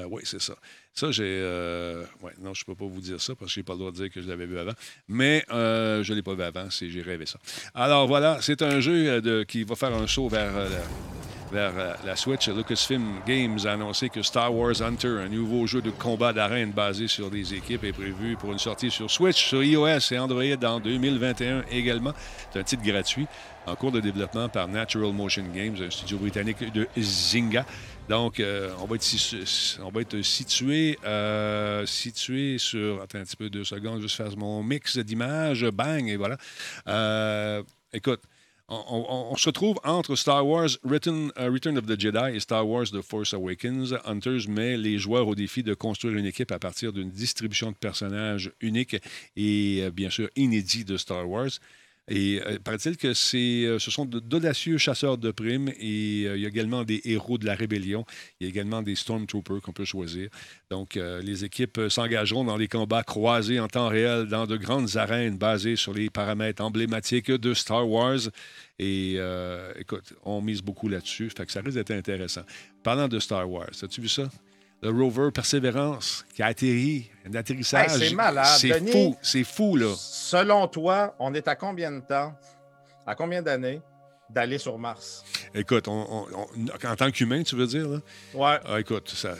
oui, c'est ça. Ça, j'ai. euh, ouais, non, je ne peux pas vous dire ça parce que je n'ai pas le droit de dire que je l'avais vu avant. Mais euh, je ne l'ai pas vu avant, j'ai rêvé ça. Alors voilà, c'est un jeu euh, qui va faire un saut vers. la, vers la Switch, Lucasfilm Games a annoncé que Star Wars Hunter, un nouveau jeu de combat d'arène basé sur des équipes, est prévu pour une sortie sur Switch, sur iOS et Android en 2021 également. C'est un titre gratuit en cours de développement par Natural Motion Games, un studio britannique de Zynga. Donc, euh, on, va être, situé, euh, situé sur. Attends un petit peu, deux secondes, juste faire mon mix d'images. Bang, et voilà. Euh, écoute, on, se retrouve entre Star Wars Return, of the Jedi et Star Wars The Force Awakens. Hunters met les joueurs au défi de construire une équipe à partir d'une distribution de personnages uniques et bien sûr inédits de Star Wars. Et euh, paraît-il que euh, ce sont d'audacieux chasseurs de primes et euh, il y a également des héros de la rébellion. Il y a également des Stormtroopers qu'on peut choisir. Donc, les équipes s'engageront dans des combats croisés en temps réel dans de grandes arènes basées sur les paramètres emblématiques de Star Wars. Et écoute, on mise beaucoup là-dessus. Fait que ça risque d'être intéressant. Parlant de Star Wars, as-tu vu ça? Le rover Persévérance qui a atterri, un atterrissage. Hey, c'est malade. C'est fou, c'est fou, là. Selon toi, on est à combien de temps, à combien d'années d'aller sur Mars? Écoute, on- on- on- en tant qu'humain, tu veux dire? Là? Ouais. Ah, écoute, ça-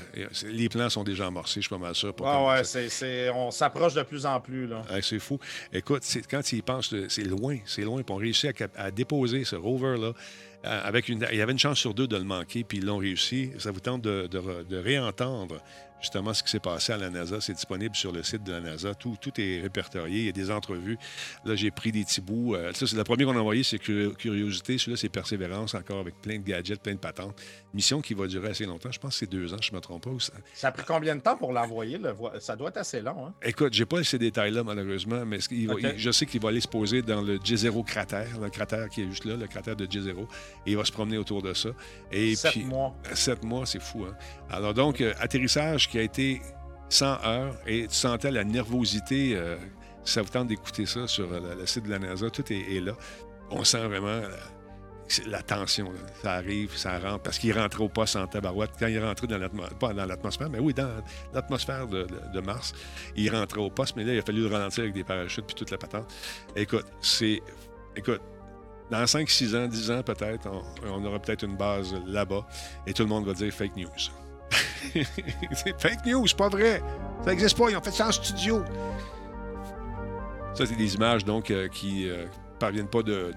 les plans sont déjà amorcés, je suis pas mal sûr. pour Ouais, on s'approche de plus en plus. Là. C'est fou. Écoute, quand penses, le- c'est loin, c'est loin. Puis on réussit à déposer ce rover-là. Euh, il y avait une chance sur deux de le manquer, puis ils l'ont réussi. Ça vous tente de, de réentendre justement ce qui s'est passé à la NASA. C'est disponible sur le site de la NASA. Tout, tout est répertorié. Il y a des entrevues. Là, j'ai pris des petits bouts. Euh, ça, c'est le premier qu'on a envoyé, c'est Curi- Curiosité. Celui-là, c'est Persévérance, encore avec plein de gadgets, plein de patentes. Mission qui va durer assez longtemps. Je pense que c'est deux ans, je ne me trompe pas. ça- Ça a pris combien de temps pour l'envoyer? le vo- Ça doit être assez long. Hein? Écoute, j'ai pas ces détails-là, malheureusement, mais va- il- je sais qu'il va aller se poser dans le J0 cratère, le cratère qui est juste là, le cratère de J0, et il va se promener autour de ça. Et Sept puis, mois. Sept mois, c'est fou. Hein? Alors donc, euh, atterrissage qui a été 100 heures, et tu sentais la nervosité. euh, ça vous tente d'écouter ça sur euh, le, le site de la NASA, tout est, là. On sent vraiment euh, la tension. Ça arrive, ça rentre, parce qu'il rentrait au poste en tabarouette. Quand il rentré dans l'atmosphère, pas dans l'atmosphère, mais oui, dans l'atmosphère de, Mars, il rentrait au poste, mais là, il a fallu le ralentir avec des parachutes puis toute la patente. Écoute, c'est. Écoute, dans 5, 6 ans, 10 ans peut-être, on aura peut-être une base là-bas et tout le monde va dire fake news. c'est fake news, c'est pas vrai. Ça n'existe pas, ils ont fait ça en studio. Ça, c'est des images donc euh, qui ne parviennent pas de,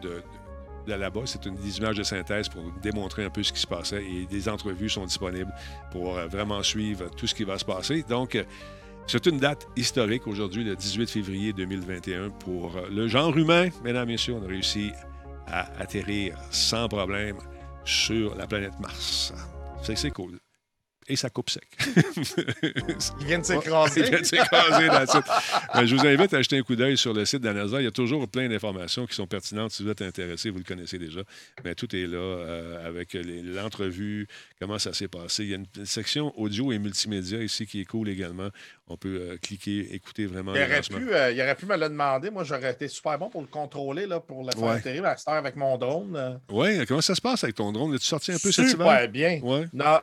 là-bas. C'est une, des images de synthèse pour démontrer un peu ce qui se passait et des entrevues sont disponibles pour euh, vraiment suivre tout ce qui va se passer. Donc, euh, c'est une date historique aujourd'hui, le 18 février 2021, pour euh, le genre humain. Mesdames, Messieurs, on a réussi à atterrir sans problème sur la planète Mars. C'est cool. Et ça coupe sec. Il vient de s'écraser. Il vient de s'écraser dans le site. Ben, je vous invite à jeter un coup d'œil sur le site de la NASA. Il y a toujours plein d'informations qui sont pertinentes. Si vous êtes intéressé, vous le connaissez déjà. Mais tout est là euh, avec l'entrevue, comment ça s'est passé. Il y a une section audio et multimédia ici qui est cool également. On peut euh, cliquer, écouter vraiment Il aurait, pu, euh, il aurait pu me le demander. Moi, j'aurais été super bon pour le contrôler, là, pour le faire Ouais. atterrir à cette heure avec mon drone. Oui, comment ça se passe avec ton drone? As-tu sorti un peu Super hiver? bien. Ouais. Non,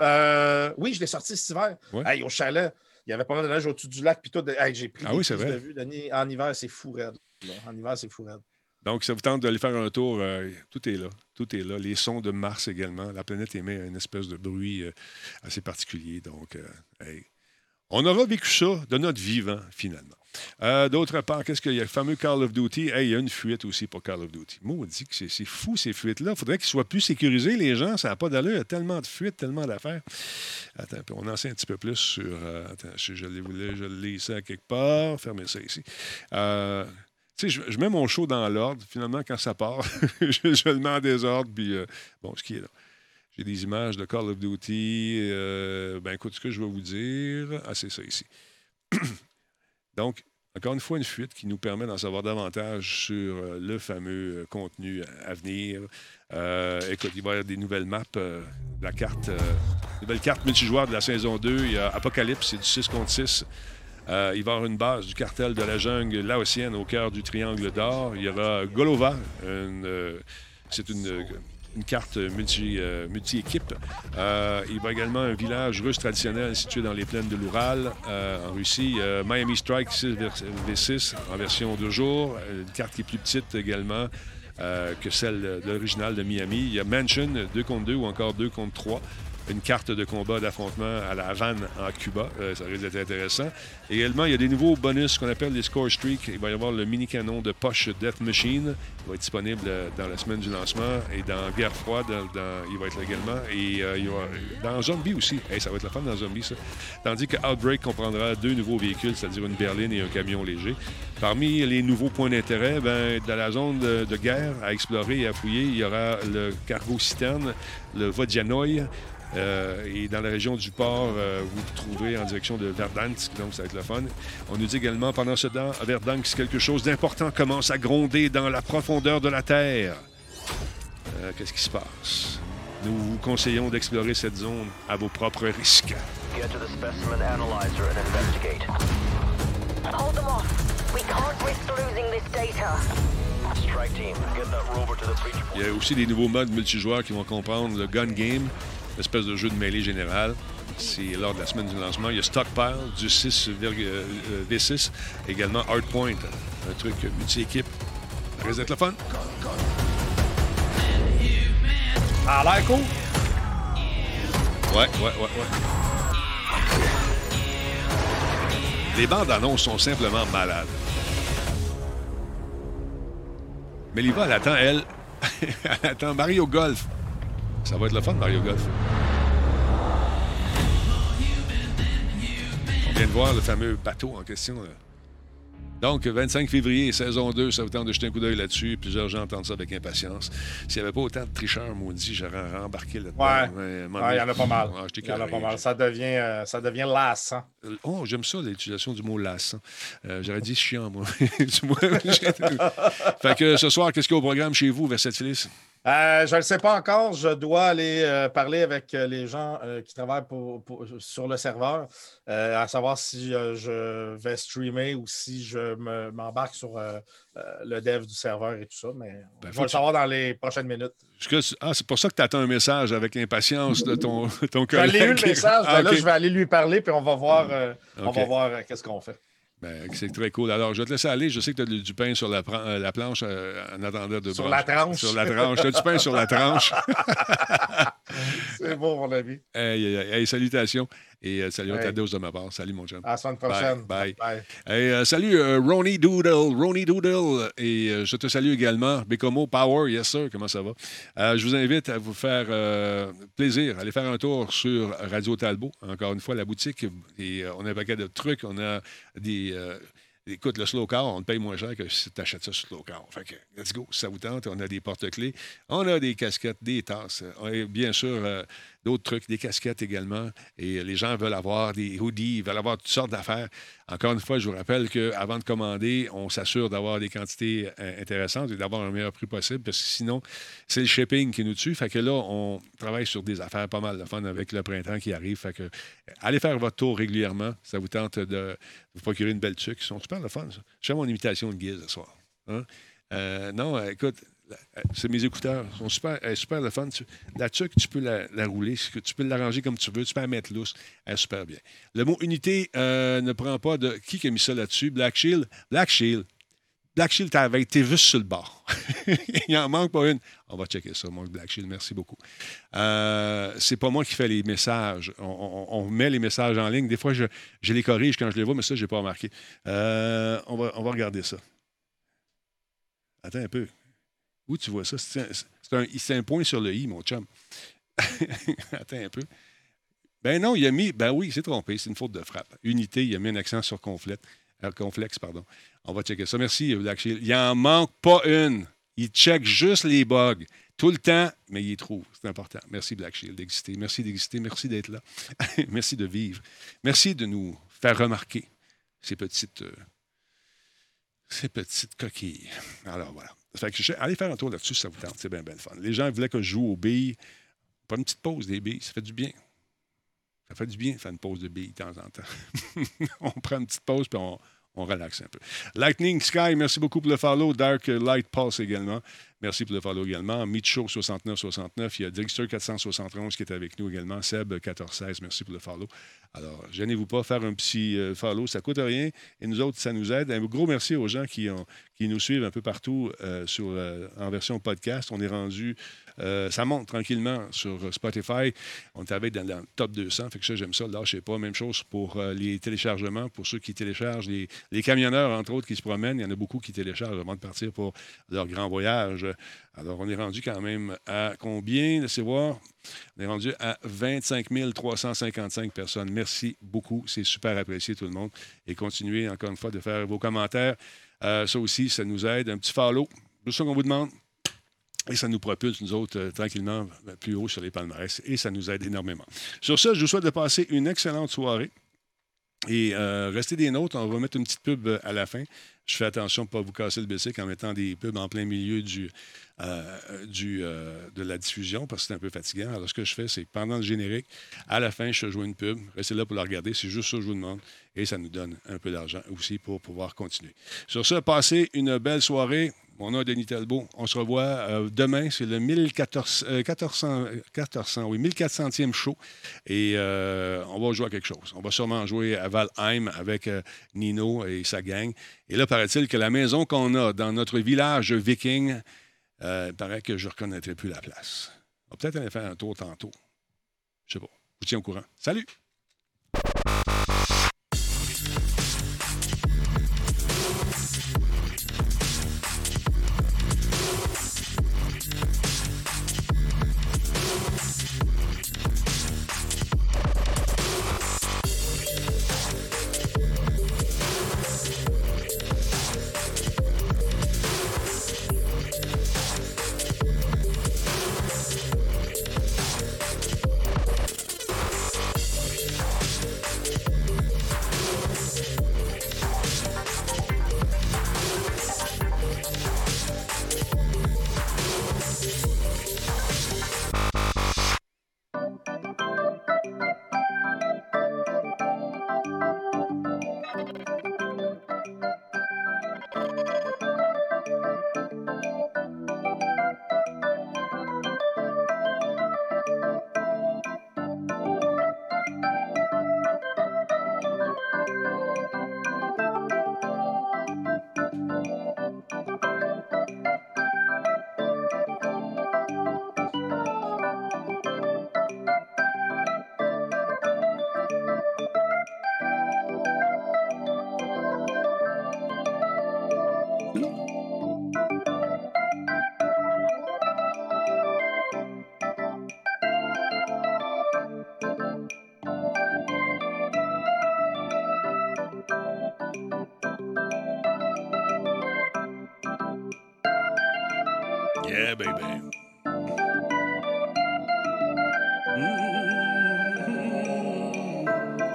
euh, oui, je l'ai sorti cet hiver. Ouais. Hey, au chalet. il y avait pas mal de neige au-dessus du lac. Puis tout, de- hey, j'ai pris Ah oui, c'est vrai. de vue. En hiver, c'est fou raide. là. En hiver, c'est fou raide. Donc, ça vous tente d'aller faire un tour, euh, tout est là. Tout est là. Les sons de Mars également. La planète émet une espèce de bruit euh, assez particulier. Donc, hey, on aura vécu ça de notre vivant, finalement. Euh, D'autre part, qu'est-ce qu'il y a? Le fameux Call of Duty. Hey, il y a une fuite aussi pour Call of Duty. Maudit que c'est fou, ces fuites-là. Il faudrait qu'ils soient plus sécurisés, les gens. Ça n'a pas d'allure. Il y a tellement de fuites, tellement d'affaires. Attends, on en sait un petit peu plus sur. euh, attends, je l'ai voulu, je l'ai ici à quelque part. Fermez ça ici. Euh, tu sais, je, je mets mon show dans l'ordre. Finalement, quand ça part, je, je le mets en désordre. Puis, bon, ce qui est là. J'ai des images de Call of Duty. ben, écoute, ce que je vais vous dire. Ah, c'est ça ici. Donc, encore une fois, une fuite qui nous permet d'en savoir davantage sur euh, le fameux euh, contenu à venir. Euh, écoute, il va y avoir des nouvelles maps, la carte, nouvelle carte multijoueur de la saison 2. Il y a Apocalypse, c'est du 6 contre 6. Euh, il va y avoir une base du cartel de la jungle laotienne au cœur du triangle d'or. Il y aura Golova, c'est une, une carte multi, euh, multi-équipe. Euh, il va également un village russe traditionnel situé dans les plaines de l'Oural, euh, en Russie. Miami Strike 6 V6 en version de jour. Une carte qui est plus petite également que celle de l'original de Miami. Il y a Mansion 2 contre 2 ou encore 2 contre 3 une carte de combat d'affrontement à la Havane en Cuba. Euh, ça risque d'être intéressant. Également, il y a des nouveaux bonus qu'on appelle les Score Streak. Il va y avoir le mini-canon de poche Death Machine. Il va être disponible euh, dans la semaine du lancement. Et dans Guerre froide, il va être là également. Et euh, dans Zombie aussi. Ça va être la fun dans Zombie, ça. Tandis que Outbreak comprendra deux nouveaux véhicules, c'est-à-dire une berline et un camion léger. Parmi les nouveaux points d'intérêt, ben, dans la zone de, de guerre à explorer et à fouiller, il y aura le cargo citerne, le Vodjanoy. Euh, et dans la région du port, euh, vous vous trouverez en direction de Verdansk, donc ça va être le fun. On nous dit également, pendant ce temps, à Verdansk, quelque chose d'important commence à gronder dans la profondeur de la Terre. Euh, Qu'est-ce qui se passe? Nous vous conseillons d'explorer cette zone à vos propres risques. Get to the specimen analyzer and investigate. Hold them off. We can't risk losing this data. Strike team, get that rover to the breach point. Il y a aussi des nouveaux modes multijoueurs qui vont comprendre le Gun Game, espèce de jeu de mêlée général. C'est lors de la semaine du lancement. Il y a Stockpile du 6 euh, V6, également Hardpoint, un truc multi-équipe. Ça risque d'être le fun. Ça a l'air cool. Ouais, ouais, ouais, ouais. Les bandes annonces sont simplement malades. Mais Liva, elle attend, elle. elle attend Mario Golf. Ça va être le fun, Mario Golf. On vient de voir le fameux bateau en question. là. Donc, 25 février, saison 2, ça vous tente de jeter un coup d'œil là-dessus. Plusieurs gens entendent ça avec impatience. S'il n'y avait pas autant de tricheurs maudits, j'aurais rembarqué là-dedans. Ouais. il y en a pas mal. Ah, Il y en a pas mal. Ça devient, euh, ça devient lassant. Euh, Oh, j'aime ça, l'utilisation du mot lassant. Euh, J'aurais dit chiant, moi. Du moins, fait que ce soir, qu'est-ce qu'il y a au programme chez vous, Verset Felice? Euh, je ne le sais pas encore. Je dois aller euh, parler avec euh, les gens qui travaillent pour- pour- sur le serveur, à savoir si je vais streamer ou si je me- m'embarque sur le dev du serveur et tout ça. Mais Ben, je faut vais le savoir dans les prochaines minutes. Ah, c'est pour ça que tu attends un message avec impatience de ton, ton Je collègue. l'ai eu le message. Ah, ben Là, ok. je vais aller lui parler puis on va voir, va voir qu'est-ce qu'on fait. Ben, c'est très cool. Alors, je vais te laisser aller. Je sais que tu as du pain sur la, euh, la planche euh, en attendant de Sur la tranche. Sur la tranche. Tu as du pain sur la tranche. C'est bon, mon ami. Hey, hey, hey, salutations. Et euh, salut à ta Hey. dose de ma part. Salut, mon chum. À la semaine prochaine. Bye. Bye. Euh, salut, euh, Ronnie Doodle. Ronnie Doodle. Et euh, je te salue également. Bécomo Power, yes sir. Comment ça va? Je vous invite à vous faire plaisir. Allez faire un tour sur Radio Talbot. Encore une fois, la boutique. Et on a un paquet de trucs. On a des. Écoute, le slow car, on te paye moins cher que si tu achètes ça sur slow car. Fait que, let's go, ça vous tente. On a des porte-clés, on a des casquettes, des tasses, et bien sûr, euh, d'autres trucs, des casquettes également. Et les gens veulent avoir des hoodies, ils veulent avoir toutes sortes d'affaires. Encore une fois, je vous rappelle qu'avant de commander, on s'assure d'avoir des quantités euh, intéressantes et d'avoir un meilleur prix possible, parce que sinon, c'est le shipping qui nous tue. Fait que là, on travaille sur des affaires pas mal de fun avec le printemps qui arrive. Fait que, euh, allez faire votre tour régulièrement. Ça vous tente de vous procurer une belle tuque. Ils sont super le fun, ça. Je fais mon imitation de Guise ce soir. Hein? Euh, non, écoute, c'est mes écouteurs. Sont super, est super le fun. La tuque, tu peux la, rouler. Tu peux l'arranger comme tu veux. Tu peux la mettre lousse. Elle est super bien. Le mot unité euh, ne prend pas de. Qui a mis ça là-dessus? Black Shield. Black Shield. Black Shield avait été vu sur le bord. Il en manque pas une. On va checker ça, mon Black Shield. Merci beaucoup. Euh, c'est pas moi qui fais les messages. On met les messages en ligne. Des fois, je, je les corrige quand je les vois, mais ça, je n'ai pas remarqué. Euh, on, va, on va regarder ça. Attends un peu. Tu vois ça? C'est un, point sur le i, mon chum. Attends un peu. Ben non, il a mis. Ben oui, il s'est trompé. C'est une faute de frappe. Unité, il a mis un accent sur euh, complexe, pardon. On va checker ça. Merci, Black Shield. Il en manque pas une. Il check juste les bugs. Tout le temps, mais il les trouve. C'est important. Merci, Black Shield, d'exister. Merci d'exister. Merci d'être là. Merci de vivre. Merci de nous faire remarquer ces petites. euh, ces petites coquilles. Alors voilà. Fait que je- allez faire un tour là-dessus ça vous tente. C'est bien, bien le fun. Les gens voulaient que je joue aux billes. Pas une petite pause des billes. Ça fait du bien. Ça fait du bien de faire une pause de billes de temps en temps. on prend une petite pause puis on, on relaxe un peu. Lightning Sky, merci beaucoup pour le follow. Dark Light Pulse également. Merci pour le follow également. Mitcho 6969. Il y a Drigster 471 qui est avec nous également. Seb 1416, merci pour le follow. Alors, gênez-vous pas, faire un petit euh, follow, ça coûte rien. Et nous autres, ça nous aide. Un gros merci aux gens qui nous suivent un peu partout euh, sur, euh, en version podcast. On est rendu, euh, ça monte tranquillement sur Spotify. On avec dans, le top 200. Fait que ça, j'aime ça. Lâchez pas. Même chose pour euh, les téléchargements, pour ceux qui téléchargent, les, camionneurs, entre autres, qui se promènent. Il y en a beaucoup qui téléchargent avant de partir pour leur grand voyage. Alors, on est rendu quand même à combien? Laissez voir? On est rendu à 25 355 personnes. Merci beaucoup. C'est super apprécié, tout le monde. Et continuez, encore une fois, de faire vos commentaires. Euh, ça aussi, ça nous aide. Un petit follow. C'est ça qu'on vous demande. Et ça nous propulse, nous autres, euh, tranquillement euh, plus haut sur les palmarès. Et ça nous aide énormément. Sur ça, je vous souhaite de passer une excellente soirée. Et euh, restez des notes. On va mettre une petite pub à la fin. Je fais attention pour ne pas vous casser le bicycle en mettant des pubs en plein milieu du, du, de la diffusion parce que c'est un peu fatigant. Alors, ce que je fais, c'est pendant le générique, à la fin, je joue une pub. Restez là pour la regarder. C'est juste ça que je vous demande. Et ça nous donne un peu d'argent aussi pour pouvoir continuer. Sur ce, passez une belle soirée. Mon nom Denis Talbot. On se revoit euh, demain. C'est le 1400, euh, 1400, 1400, oui, 1400e show. Et euh, on va jouer à quelque chose. On va sûrement jouer à Valheim avec Nino et sa gang. Et là, paraît-il que la maison qu'on a dans notre village viking, il paraît que je ne reconnaîtrai plus la place. On va peut-être aller faire un tour tantôt. Je sais pas. Je vous tiens au courant. Salut!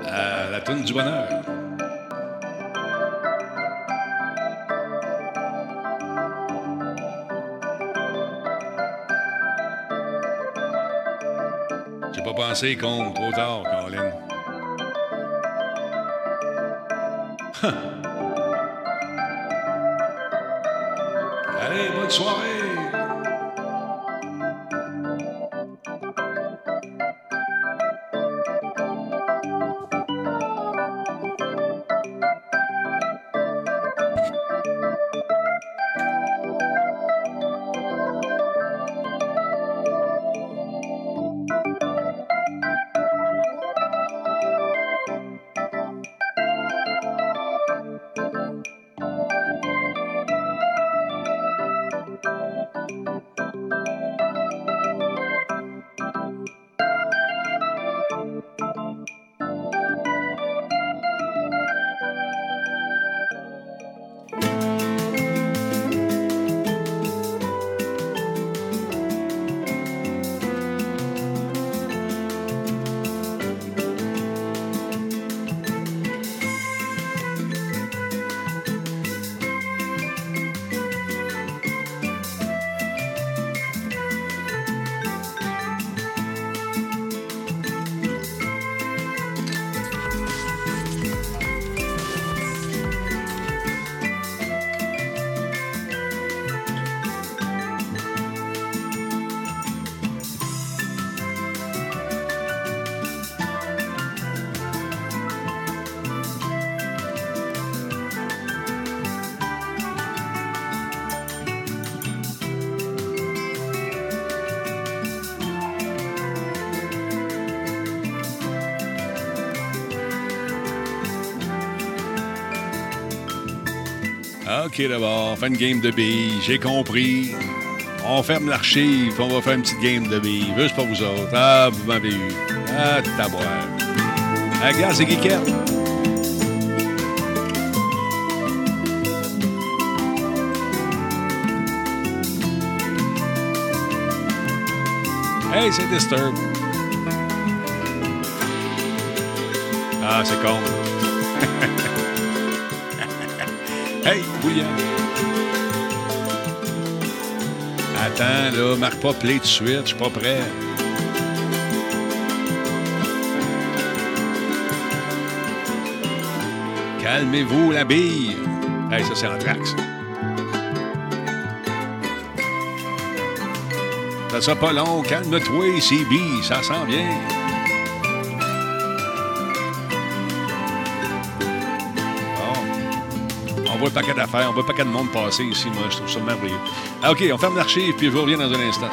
Euh, la tune du bonheur. J'ai pas pensé con, trop tard, Colin. Allez, bonne soirée! OK, d'abord, on fait une game de billes. J'ai compris. On ferme l'archive, on va faire une petite game de billes. Juste pour vous autres. Ah, vous m'avez eu. Ah. Ah, gars, c'est Geekette. Hey, c'est Disturb. Ah, c'est con. Hey, bouillant. Attends, là, marque pas play de suite, je suis pas prêt. Calmez-vous, la bille. Hey, ça, c'est Anthrax. Ça sera pas long. Calme-toi, CB. Ça sent bien. On voit un paquet d'affaires. On voit un paquet de monde passer ici. Moi, je trouve ça merveilleux. Ah, OK, on ferme l'archive, puis je reviens dans un instant.